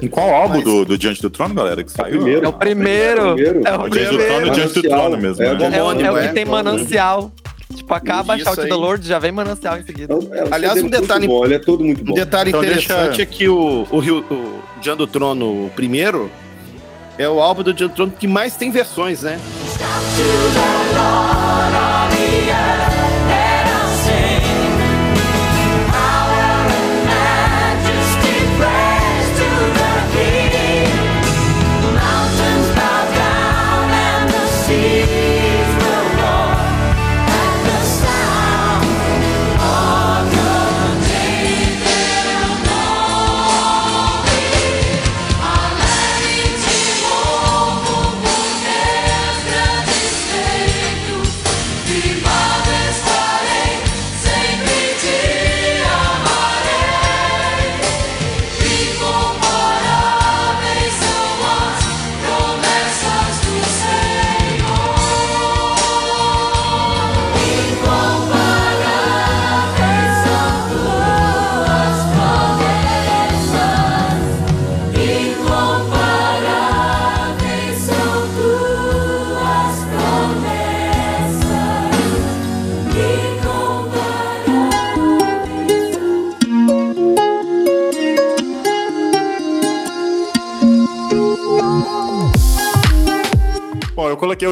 Em qual álbum Mas- do, do Diante do Trono, galera, que saiu? primeiro. É o primeiro. Primeiro. É o O Diante do Trono e o primeiro. Diante do Trono mesmo, É, né? o É, o- é o que é. tem manancial. Tipo, acaba Shout aí. the Lord, já vem manancial em seguida. É, o Aliás, um é detalhe- bom, ele é todo muito Um bom. detalhe Então interessante deixa- é que o, o, Rio- o Diante do Trono, o primeiro, é o álbum do Diante do Trono que mais tem versões, né? Thank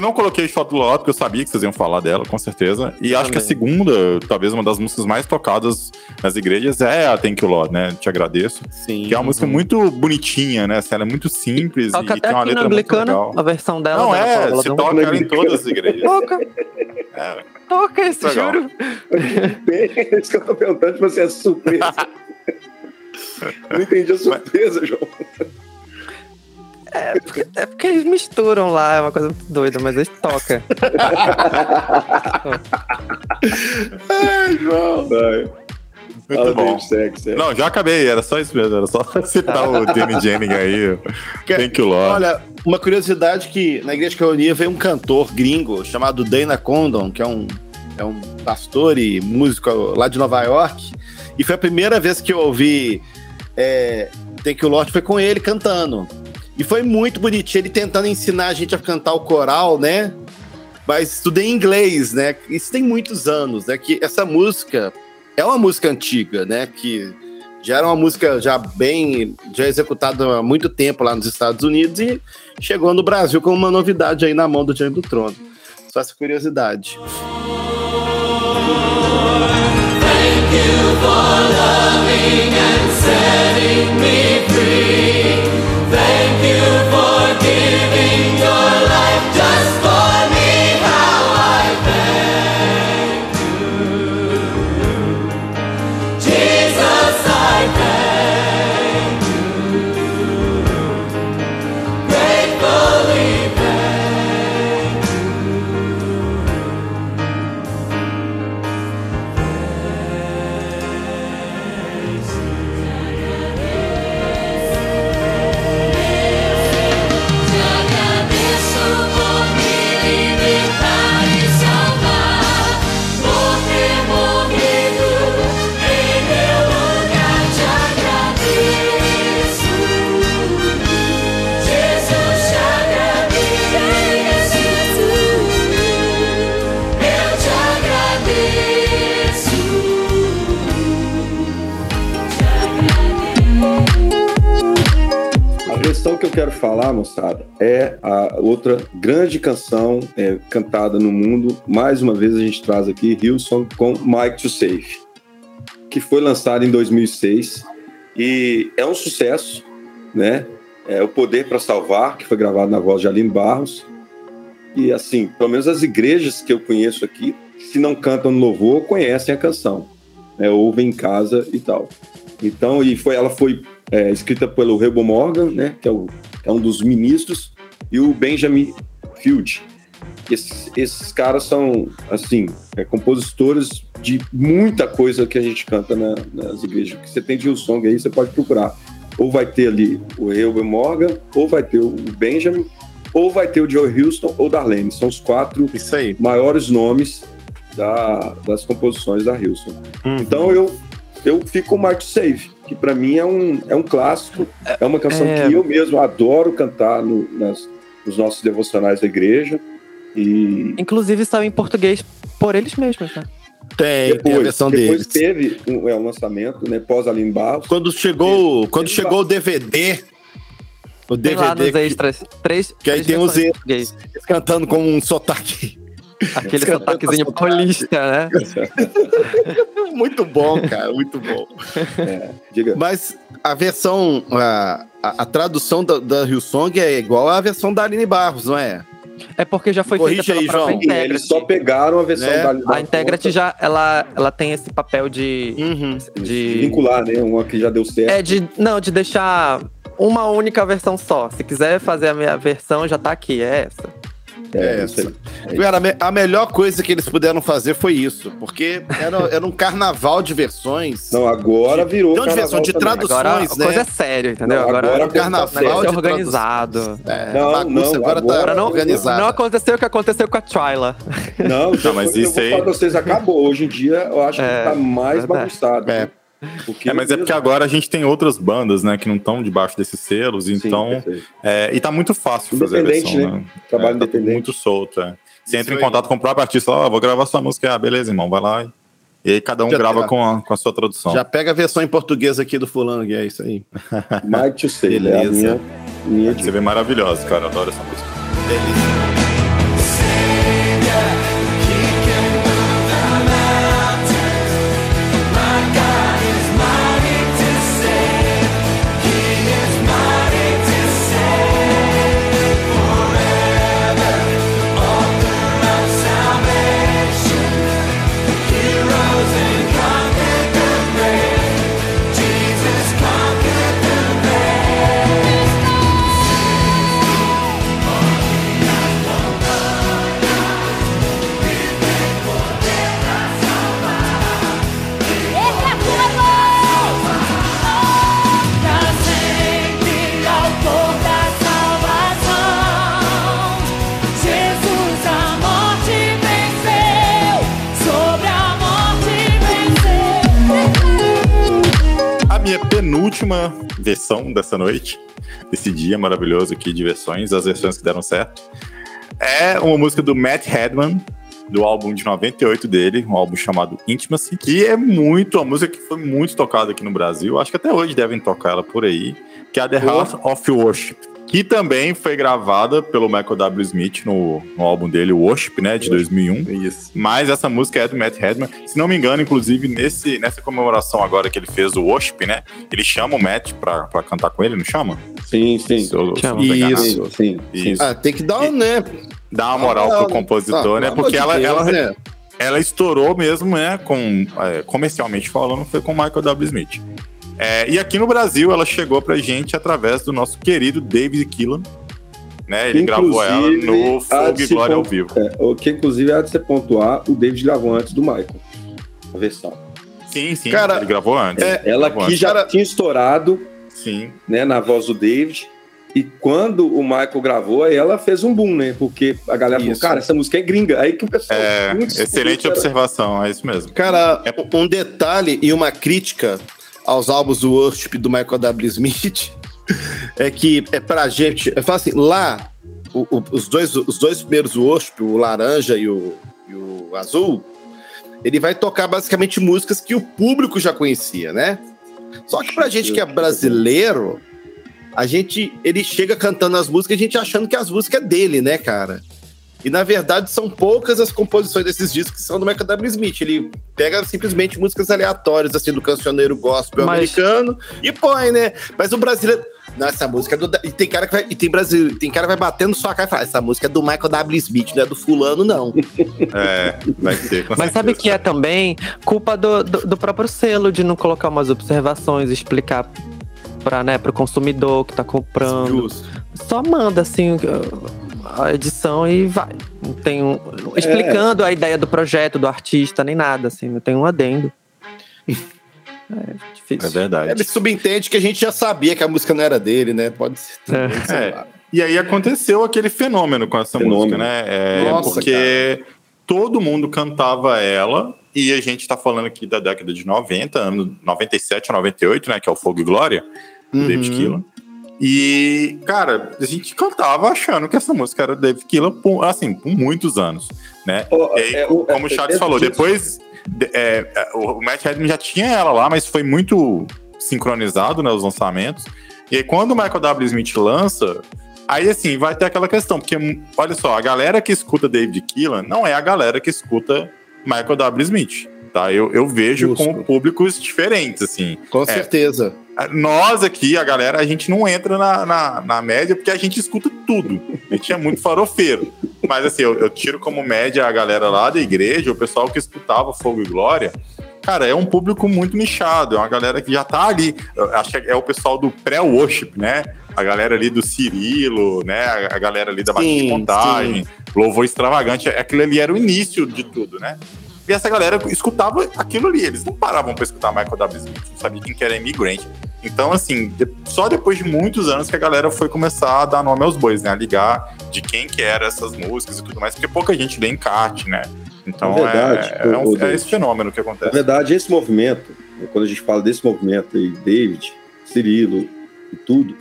eu não coloquei Shot Lord, porque eu sabia que vocês iam falar dela, com certeza. E acho que a Também. segunda, talvez uma das músicas mais tocadas nas igrejas, é a Thank You Lord, né? Te agradeço. Sim. Que é uma música muito bonitinha, né? Assim, Ela é muito simples Toca e até tem uma aqui no letra muito legal. a versão dela. Não, é, Paula se toca ela em todas as igrejas. Toca, É. toca esse, Legal. juro. É isso que eu tô perguntando você é surpresa. Não entendi a surpresa, João. É porque eles misturam lá, é uma coisa muito doida, mas eles tocam. Muito Fala, bom. David, segue, segue. Não, já acabei, era só isso mesmo, era só citar o Danny Jennings aí. Thank you, Lord. Olha, uma curiosidade que na igreja que eu unia veio um cantor gringo chamado Dana Condon, que é um, é um pastor e músico lá de Nova York. E foi a primeira vez que eu ouvi é, Thank You Lord, foi com ele cantando. E foi muito bonitinho, ele tentando ensinar a gente a cantar o coral, né? Mas estudei inglês, né? Isso tem muitos anos, né? Que essa música é uma música antiga, né? Que já era uma música já bem já executada há muito tempo lá nos Estados Unidos e chegou no Brasil como uma novidade aí na mão do Diante do Trono. Só essa curiosidade. A eu quero falar, moçada, é a outra grande canção é, cantada no mundo. Mais uma vez a gente traz aqui Hillsong com Mike to Save, que foi lançado em 2006 e é um sucesso, né? É o Poder para Salvar, que foi gravado na voz de Aline Barros. E assim, pelo menos as igrejas que eu conheço aqui, se não cantam no louvor, conhecem a canção, né? ouvem em casa e tal. Então, e foi, ela foi é, escrita pelo Rebo Morgan, né, que é, o- é um dos ministros, e o Benjamin Field. Esses, esses caras são, assim, é, compositores de muita coisa que a gente canta na- nas igrejas. O que você tem de Hillsong aí, você pode procurar. Ou vai ter ali o Rebo Morgan, ou vai ter o Benjamin, ou vai ter o Joe Houston ou Darlene. São os quatro maiores nomes da- das composições da Hilson. Uhum. Então eu, eu fico com o Mark Save, que para mim é um, é um clássico, é uma canção É. que eu mesmo adoro cantar no- nas, nos nossos devocionais da igreja. E Inclusive saiu em português por eles mesmos, né? Tem, tem a versão depois deles. teve um, é, um lançamento, né, pós Aline Barros. Quando chegou, quando Tem chegou o DVD, o Tem lá nos DVD que- extras. Três, que aí tem os português. cantando com um sotaque Aquele sotaquezinho paulista, né? muito bom, cara, muito bom. É, diga. Mas a versão, a, a, a tradução da, da Hillsong é igual à versão da Aline Barros, não é? É porque já foi Corrige feita pela aí, própria João. Eles só pegaram a versão Né? da, da A Integrity já, ela, ela tem esse papel de... Uhum. de vincular, né, uma que já deu certo. É de. Não, de deixar uma única versão só. Se quiser fazer a minha versão, já tá aqui. É essa. É isso aí. essa. Cara, a me- a melhor coisa que eles puderam fazer foi isso, porque era, era um carnaval de versões. Não, agora virou. Não de versão, de tradução. Agora a né? coisa é séria, entendeu? Não, agora agora a coisa carnaval de organizado. É, Não, a bagunça não, agora, agora tá não- organizada. Não aconteceu o que aconteceu com a Twyla. Não, Não, mas eu isso vou aí- falar pra vocês, acabou. Hoje em dia, eu acho É, que tá mais verdade. bagunçado. É. Porque É, mas é porque agora a gente tem outras bandas, né, que não estão debaixo desses selos, Sim, então. é, e tá muito fácil fazer a versão, né? né? Trabalho é, tá independente. muito solto, é. Você entra em aí. contato com o próprio artista, ó, vou gravar sua música, ah, beleza, irmão, vai lá. E aí cada um Já grava tá. com a, com a sua tradução. Já pega a versão em português aqui do fulano, que é isso aí. Mike to Say, é a Beleza. minha, minha Você vê maravilhoso, cara, eu adoro essa música. Delícia. Última versão dessa noite, desse dia maravilhoso aqui de versões, as versões que deram certo. É uma música do Matt Hedman, do álbum de 98 dele, um álbum chamado Intimacy, que é muito, uma música que foi muito tocada aqui no Brasil, acho que até hoje devem tocar ela por aí, que é a The House of Worship, que também foi gravada pelo Michael W. Smith no, no álbum dele, Worship, né, de 2001. Isso. Mas essa música é do Matt Hedman. Se não me engano, inclusive, nesse, nessa comemoração agora que ele fez o Worship, né, ele chama o Matt pra, pra cantar com ele, não chama? Sim, sim. Se eu- Chama. Isso. Sim, sim. Isso. Ah, tem que dar um, né? Dá uma moral Ah, pro compositor, Ah, né? Porque ela, de ela, Deus, né? ela estourou mesmo, né? Com, é, comercialmente falando, foi com o Michael W. Smith. É, e aqui no Brasil, ela chegou pra gente através do nosso querido David Killan. Né? Ele gravou ela no Fogo e Glória ao vivo. É, o que inclusive há de se pontuar, o David gravou antes do Michael. A versão. Sim, sim. Cara, ele gravou antes. é, Ela Gravou aqui antes. já Cara- tinha estourado Sim. né, na voz do David. E quando o Michael gravou, aí ela fez um boom, né? Porque a galera Isso. falou, cara, essa música é gringa. Aí que o pessoal. É, excelente observação, é isso mesmo. Cara, um detalhe e uma crítica aos álbuns do Worship do Michael W. Smith é que é pra gente. Falo assim, lá, o- o- os, dois, os dois primeiros Worship, o laranja e o, e o azul, ele vai tocar basicamente músicas que o público já conhecia, né? Só que pra gente que é brasileiro, a gente. Ele chega cantando as músicas, a gente achando que as músicas é dele, né, cara? E na verdade são poucas as composições desses discos que são do Michael W. Smith. Ele pega simplesmente músicas aleatórias, assim, do cancioneiro gospel Mas- americano e põe, né? Mas o brasileiro. Não, essa música é do. E tem cara que vai. E tem brasileiro, tem cara que vai batendo sua cara e fala: essa música é do Michael W. Smith, não é do fulano, não. É, vai ser. com Mas sabe certeza. que é também culpa do, do, do próprio selo de não colocar umas observações, explicar para né, o consumidor que tá comprando. Justo. Só manda assim a edição e vai. Não tem um, explicando a ideia do projeto, do artista, nem nada, assim, não tem um adendo. É difícil. É verdade. Ele subentende que a gente já sabia que a música não era dele, né? Pode ser. também, sei É. E aí aconteceu aquele fenômeno com essa Fenômeno. música, né? É, Nossa, porque todo mundo cantava ela, e a gente tá falando aqui da década de 90, ano 97 a 98, né? Que é o Fogo e Glória, do Uhum. David Keelan. E, cara, a gente cantava achando que essa música era David Keelan, por, assim, por muitos anos, né? E aí, é, o- como o é, Charles é, falou, é, depois de- é, é, o Matt Hedman já tinha ela lá, mas foi muito sincronizado, né, os lançamentos. E aí, quando o Michael W. Smith lança, aí assim, vai ter aquela questão, porque olha só, a galera que escuta David Keelan não é a galera que escuta Michael W. Smith, tá? Eu, eu vejo Justo. como públicos diferentes, assim. Com certeza. Nós aqui, a galera, a gente não entra na, na, na média porque a gente escuta tudo. A gente é muito farofeiro. Mas assim, eu, eu tiro como média a galera lá da igreja, o pessoal que escutava Fogo e Glória. Cara, é um público muito nichado, é uma galera que já tá ali. Acho que é o pessoal do pré-worship, né? A galera ali do Cirilo, né? A, galera ali da Batista de Sim, Montagem, louvor extravagante. Aquilo ali era o início de tudo, né? E essa galera escutava aquilo ali. Eles não paravam pra escutar Michael W. Smith, não sabia quem que era Immigrant. Então, assim, só depois de muitos anos que a galera foi começar a dar nome aos bois, né? A ligar de quem que eram essas músicas e tudo mais, porque pouca gente lê encarte, né? Então É verdade, é, é, um- é esse fenômeno que Na acontece. verdade, esse movimento, quando a gente fala desse movimento aí, David, Cirilo e tudo,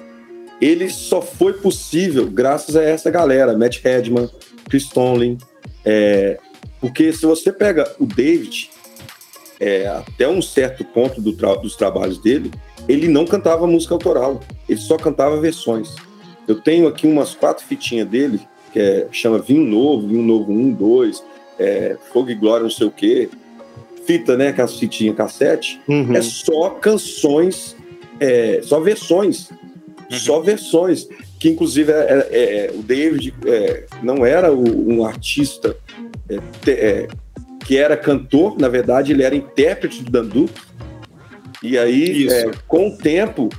ele só foi possível graças a essa galera, Matt Hedman, Chris Tomlin, é, porque se você pega o David, é, até um certo ponto do tra- dos trabalhos dele, ele não cantava música autoral, ele só cantava versões. Eu tenho aqui umas quatro fitinhas dele, que é, chama Vinho Novo, Vinho Novo 1, 2, é, Fogo e Glória, não sei o quê, fita, né, aquelas fitinhas cassete, Uhum. é só canções, é, só versões, só versões, que inclusive é, é, é, o David é, não era o- um artista é, te- que era cantor, na verdade ele era intérprete do Danduque, e aí com o tempo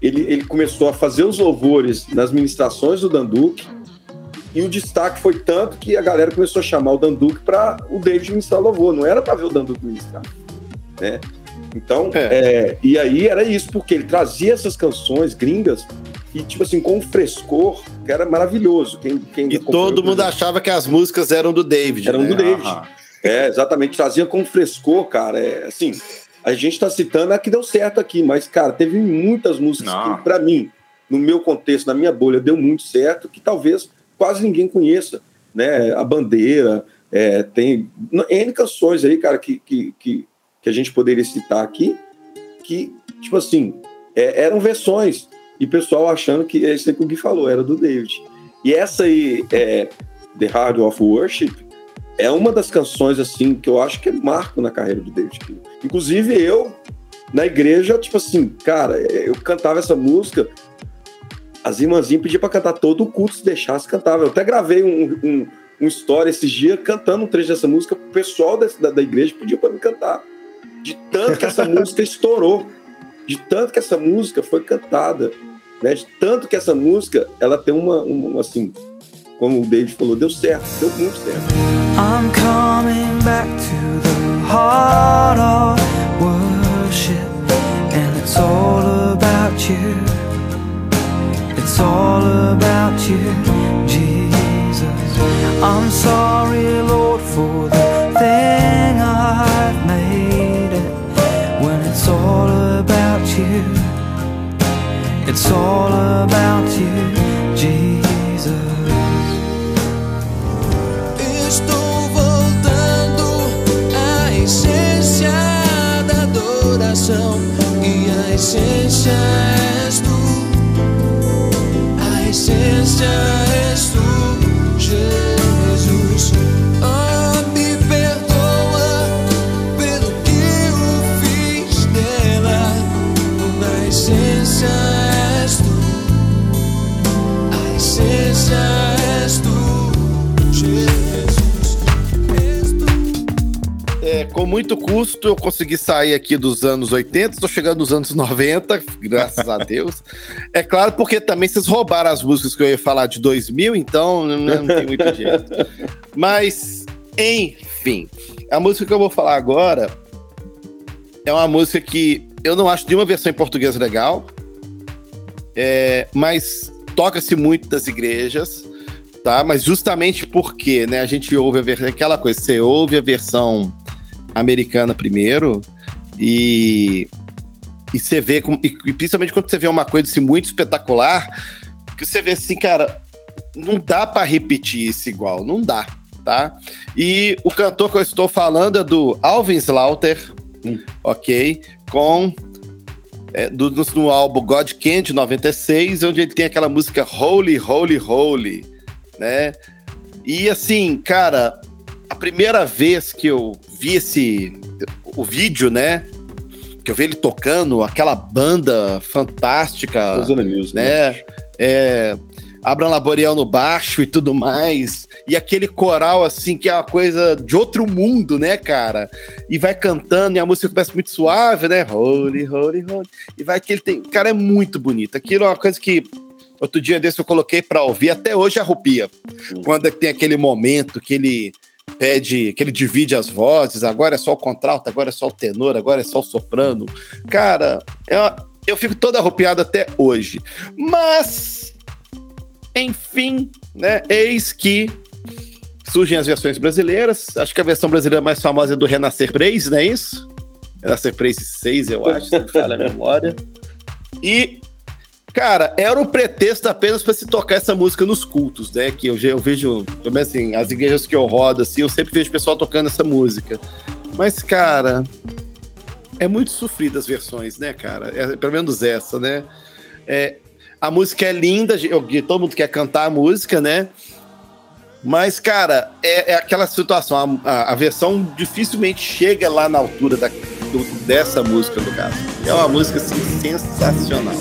ele, ele começou a fazer os louvores nas ministrações do Danduque, e o destaque foi tanto que a galera começou a chamar o Danduque para o David ministrar louvor, não era para ver o Danduque ministrar. Né? Então, é, e aí era isso, porque ele trazia essas canções gringas e, tipo assim, com um frescor que era maravilhoso. Quem, quem E todo mundo achava que as músicas eram do David. Eram né? do David. É, exatamente, trazia com frescor, cara. É, assim, A gente tá citando a que deu certo aqui, mas, cara, teve muitas músicas Não. que, pra mim, no meu contexto, na minha bolha, deu muito certo, que talvez quase ninguém conheça, né? A Bandeira, é, tem N canções aí, cara, que, que, que, que a gente poderia citar aqui, que, tipo assim, é, eram versões, e pessoal achando que é isso que o Gui falou, era do David. E essa aí, é, The Hard of Worship, é uma das canções, assim, que eu acho que é marco na carreira do David. Inclusive, eu, na igreja, tipo assim, cara, eu cantava essa música, as irmãzinhas pediam pra cantar todo o culto, se deixasse, cantava. Eu até gravei um, um, um story esses dias cantando um trecho dessa música, o pessoal da, da igreja pediu pra me cantar. De tanto que essa música estourou, de tanto que essa música foi cantada, né? De tanto que essa música, ela tem uma, uma assim, como o David falou, deu certo, deu muito certo. I'm coming back to the heart of worship, and it's all about you. It's all about you, Jesus. I'm sorry, Lord, for the you, it's all about you, Jesus. Estou voltando à essência da adoração e a essência és tu. A essência és tu, Jesus. É, com muito custo eu consegui sair aqui dos anos 80, estou chegando nos anos 90, graças a Deus. É claro, porque também vocês roubaram as músicas que eu ia falar de 2000, então não, não tem muito jeito. Mas, enfim, a música que eu vou falar agora é uma música que eu não acho nenhuma versão em português legal, é, mas toca-se muito das igrejas, tá? Mas justamente porque, né, a gente ouve a ver- aquela coisa, você ouve a versão americana primeiro e e você vê e, principalmente quando você vê uma coisa assim, muito espetacular, que você vê assim, cara, não dá pra repetir isso igual, não dá, tá? E o cantor que eu estou falando é do Alvin Slaughter, ok? Com é, do, no, no álbum God Can de 96, onde ele tem aquela música Holy, Holy, Holy, né? E assim, cara, a primeira vez que eu vi esse o vídeo, né? Que eu vi ele tocando, aquela banda fantástica, Music, né? É, Abraham Laboriel no baixo e tudo mais. E aquele coral, assim, que é uma coisa de outro mundo, né, cara? E vai cantando, e a música começa muito suave, né? Holy, holy, holy. E vai que ele tem. Cara, é muito bonito. Aquilo é uma coisa que. Outro dia desse eu coloquei pra ouvir, até hoje arrupia. Quando é tem aquele momento que ele pede, que ele divide as vozes, agora é só o contralto, agora é só o tenor, agora é só o soprano. Cara, eu, eu fico todo arrupiado até hoje. Mas, enfim, né? Eis que surgem as versões brasileiras. Acho que a versão brasileira mais famosa é do Renascer Praise, não é isso? Renascer Praise 6, eu acho, se não falha a memória. E, cara, era um pretexto apenas para se tocar essa música nos cultos, né? Que eu, eu vejo, pelo menos assim, as igrejas que eu rodo, assim, eu sempre vejo o pessoal tocando essa música. Mas, cara, é muito sofrida as versões, né, cara? É, pelo menos essa, né? É, a música é linda, eu- todo mundo quer cantar a música, né? Mas, cara, é, é aquela situação. A, a- versão dificilmente chega lá na altura da- do- dessa música, no caso. É uma música assim, sensacional.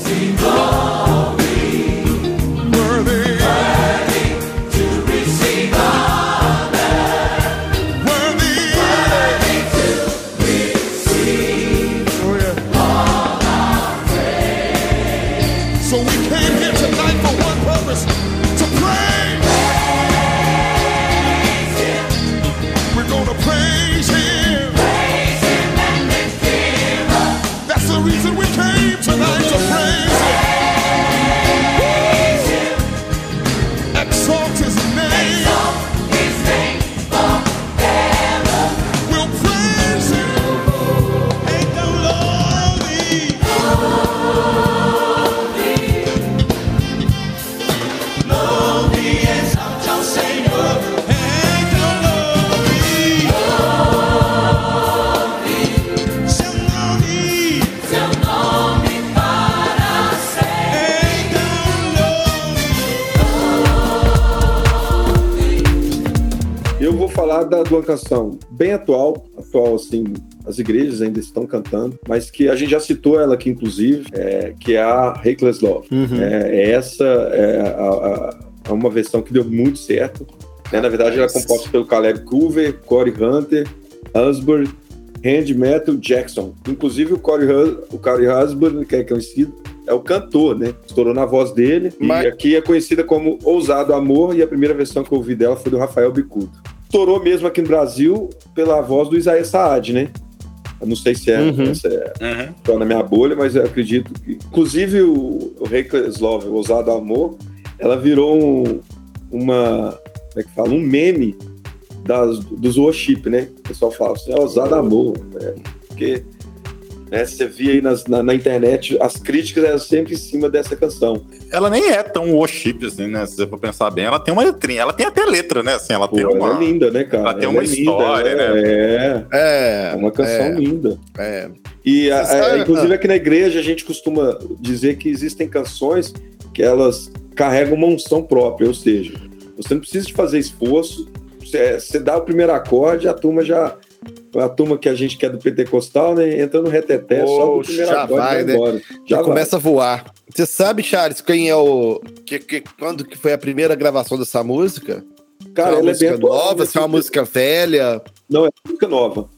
Uma canção bem atual, atual assim, as igrejas ainda estão cantando, mas que a gente já citou ela aqui, inclusive, é, que é a Reckless Love. Uhum. É, essa é a- a- uma versão que deu muito certo. né? Na verdade, ela é composta pelo Caleb Coover, Corey Hunter, Husband, Randy Metal Jackson. Inclusive, o Corey, o Corey Husband, que é conhecido, é o cantor, né? Estourou na voz dele. Mas- E aqui é conhecida como Ousado Amor, e a primeira versão que eu ouvi dela foi do Rafael Bicudo. Estourou mesmo aqui no Brasil pela voz do Isaías Saad, né? Eu não sei se é, Uhum. se é só na minha bolha, mas eu acredito que. Inclusive, o, o Reckless Love, o Ousado Amor, ela virou um- uma. Como é que fala? Um meme das, dos worship, né? O pessoal fala assim, é Ousado Amor. né? Porque né, você via aí nas- na, na internet, as críticas eram sempre em cima dessa canção. Ela nem é tão worship, assim, né? Se você for pensar bem, ela tem uma letrinha, ela tem até letra, né? Assim, ela Pô, tem ela uma. é linda, né, cara? ela tem Ela uma é linda, história, ela né? É, É. é uma canção é, linda. é. E, a- Você a- sabe- inclusive, aqui na igreja, a gente costuma dizer que existem canções que elas carregam uma unção própria, ou seja, você não precisa de fazer esforço, você, você dá o primeiro acorde, a turma já. A turma que a gente quer do pentecostal, né? Entra no reteté, só Poxa, primeiro já vai, né? embora. Já vai. começa a voar. Você sabe, Charles, quem é o. Que, que- quando que foi a primeira gravação dessa música? Cara, é uma ela é bem música atual, nova, né? se é uma música velha. Não, é música nova.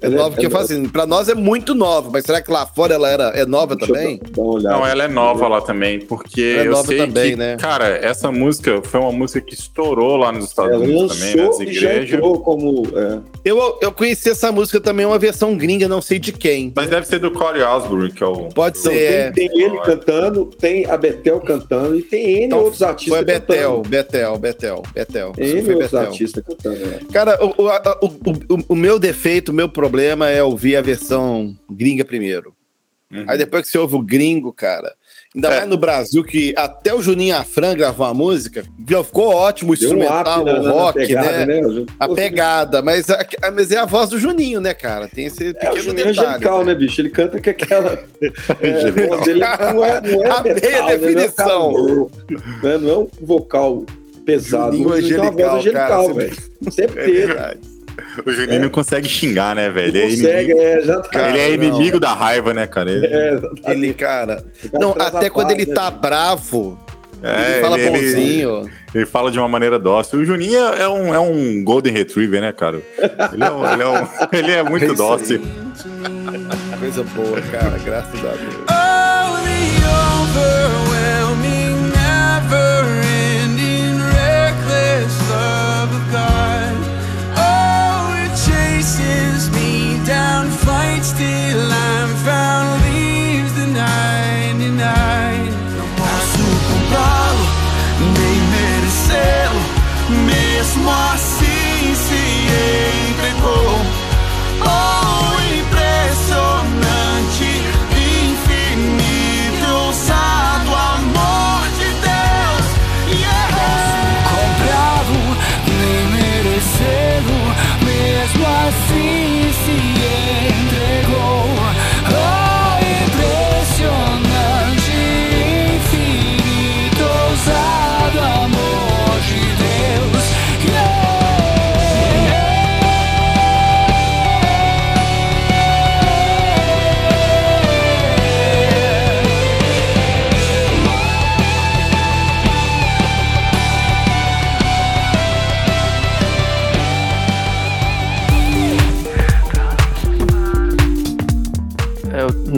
É é- nova, porque eu ela- falo assim, pra nós é muito nova, mas será que lá fora ela era, é nova Deixa eu também? Não, ela é nova lá também, porque Ela é eu nova sei também, que, né? cara, essa música foi uma música que estourou lá nos Estados Ela Unidos também, nas igrejas. como. é, Eu, eu conheci essa música também, uma versão gringa, não sei de quem. Mas deve ser do Corey Osborne, que é o. Pode ser. é. tem, tem ele cantando, tem a Betel cantando e tem N Então, outros artistas Foi Betel, cantando. Betel, Betel, Betel. N foi outros Betel. artistas cantando. é. Cara, o, o, o- o meu defeito, o meu problema é ouvir a versão gringa primeiro. Uhum. Aí depois que você ouve o gringo, cara, ainda É. mais no Brasil, que até o Juninho Afran gravou uma música, viu, ficou ótimo o Deu um instrumental, na, o rock, pegada, né? né? A pegada, mas, a- a- mas é a voz do Juninho, né, cara? Tem esse É, o pequeno Juninho é detalhe. angelical, né, bicho? Ele canta com aquela. É, a voz dele não é, não é a metal, né? definição. Não é, um né? Não é um vocal pesado. Juninho O Juninho tem uma voz angelical, angelical, cara, velho. Sempre É teve. verdade. O Juninho não consegue xingar, né, velho? Ele é Consegue, inimigo, é, já tá. Cara, ele é não. inimigo da raiva, né, cara? Ele, É. Ele, cara. Cara Não, até quando paz, ele né? tá bravo, é, ele fala ele- bonzinho. Ele fala de uma maneira dócil. O Juninho é um, é um Golden Retriever, né, cara? Ele é, um- ele é um- ele é muito É aí. dócil. Coisa boa, cara, graças a Deus. Oh, the overwhelming, never-ending, reckless love of God. Down, fights till I'm found, leaves the 99. Não posso comprá-lo, nem merecê-lo, mesmo assim se entregou. Oh,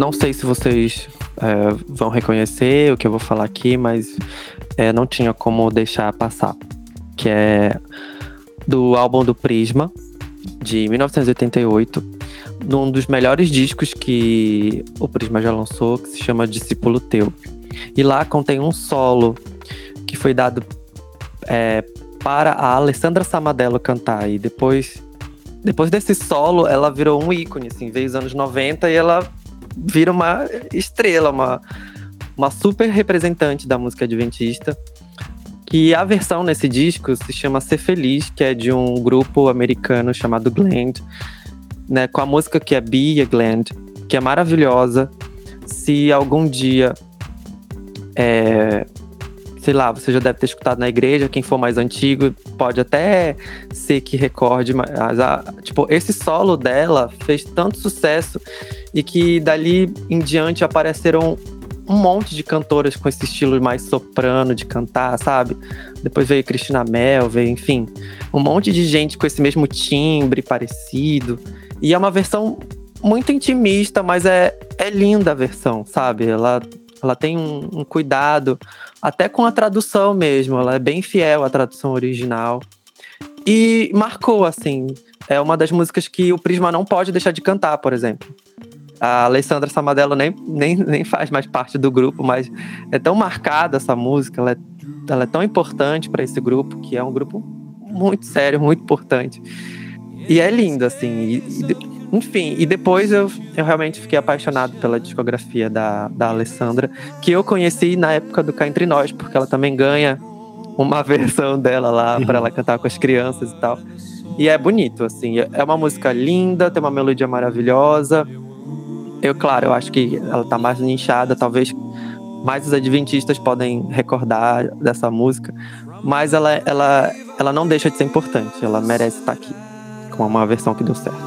não sei se vocês é, vão reconhecer o que eu vou falar aqui, mas é, não tinha como deixar passar. Que é do álbum do Prisma, de 1988, num dos melhores discos que o Prisma já lançou, que se chama Discípulo Teu. E lá contém um solo que foi dado é, para a Alessandra Samadello cantar. E depois, depois desse solo, ela virou um ícone, assim, veio os anos 90 e ela vira uma estrela, uma, uma super representante da música adventista. Que a versão nesse disco se chama Ser Feliz, que é de um grupo americano chamado Glend, né, com a música que é Be a Glend, que é maravilhosa. Se algum dia é, sei lá, você já deve ter escutado na igreja, quem for mais antigo pode até ser que recorde, mas a- tipo, esse solo dela fez tanto sucesso e que dali em diante apareceram um monte de cantoras com esse estilo mais soprano de cantar, sabe? Depois veio Cristina Mel, veio, enfim, um monte de gente com esse mesmo timbre parecido. E é uma versão muito intimista, mas é, é linda a versão, sabe? Ela, ela tem um, um cuidado, até com a tradução mesmo, ela é bem fiel à tradução original. E marcou, assim, é uma das músicas que o Prisma não pode deixar de cantar, por exemplo. A Alessandra Samadello nem, nem, nem faz mais parte do grupo, mas é tão marcada essa música, ela é, ela é tão importante para esse grupo, que é um grupo muito sério, muito importante. E é lindo, assim. e- e enfim, e depois eu, eu realmente fiquei apaixonado pela discografia da, da Alessandra, que eu conheci na época do Cá Entre Nós, porque ela também ganha uma versão dela lá para ela cantar com as crianças e tal. E é bonito, assim. É uma música linda, tem uma melodia maravilhosa. Eu, claro, eu acho que ela tá mais nichada, talvez mais os adventistas podem recordar dessa música, mas ela, ela, ela não deixa de ser importante, ela merece estar aqui, com uma versão que deu certo.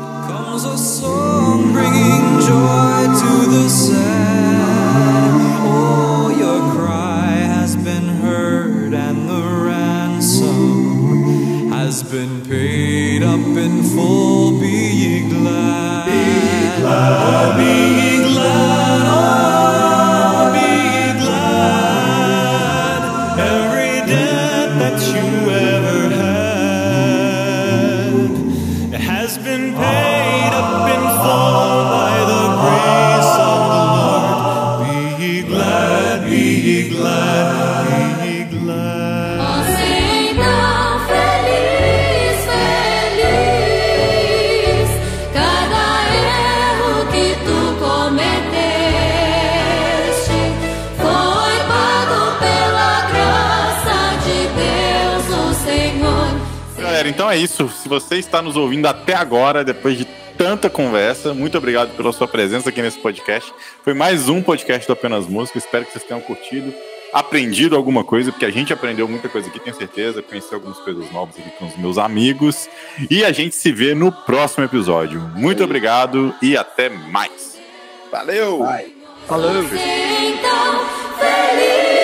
Galera, então é isso. Se você está nos ouvindo até agora, depois de tanta conversa, muito obrigado pela sua presença aqui nesse podcast. Foi mais um podcast do Apenas Música. Espero que vocês tenham curtido, aprendido alguma coisa, porque a gente aprendeu muita coisa aqui, tenho certeza. Conheci algumas coisas novas aqui com os meus amigos. E a gente se vê no próximo episódio. Muito obrigado e até mais. Valeu! Vai. Falou! Então feliz.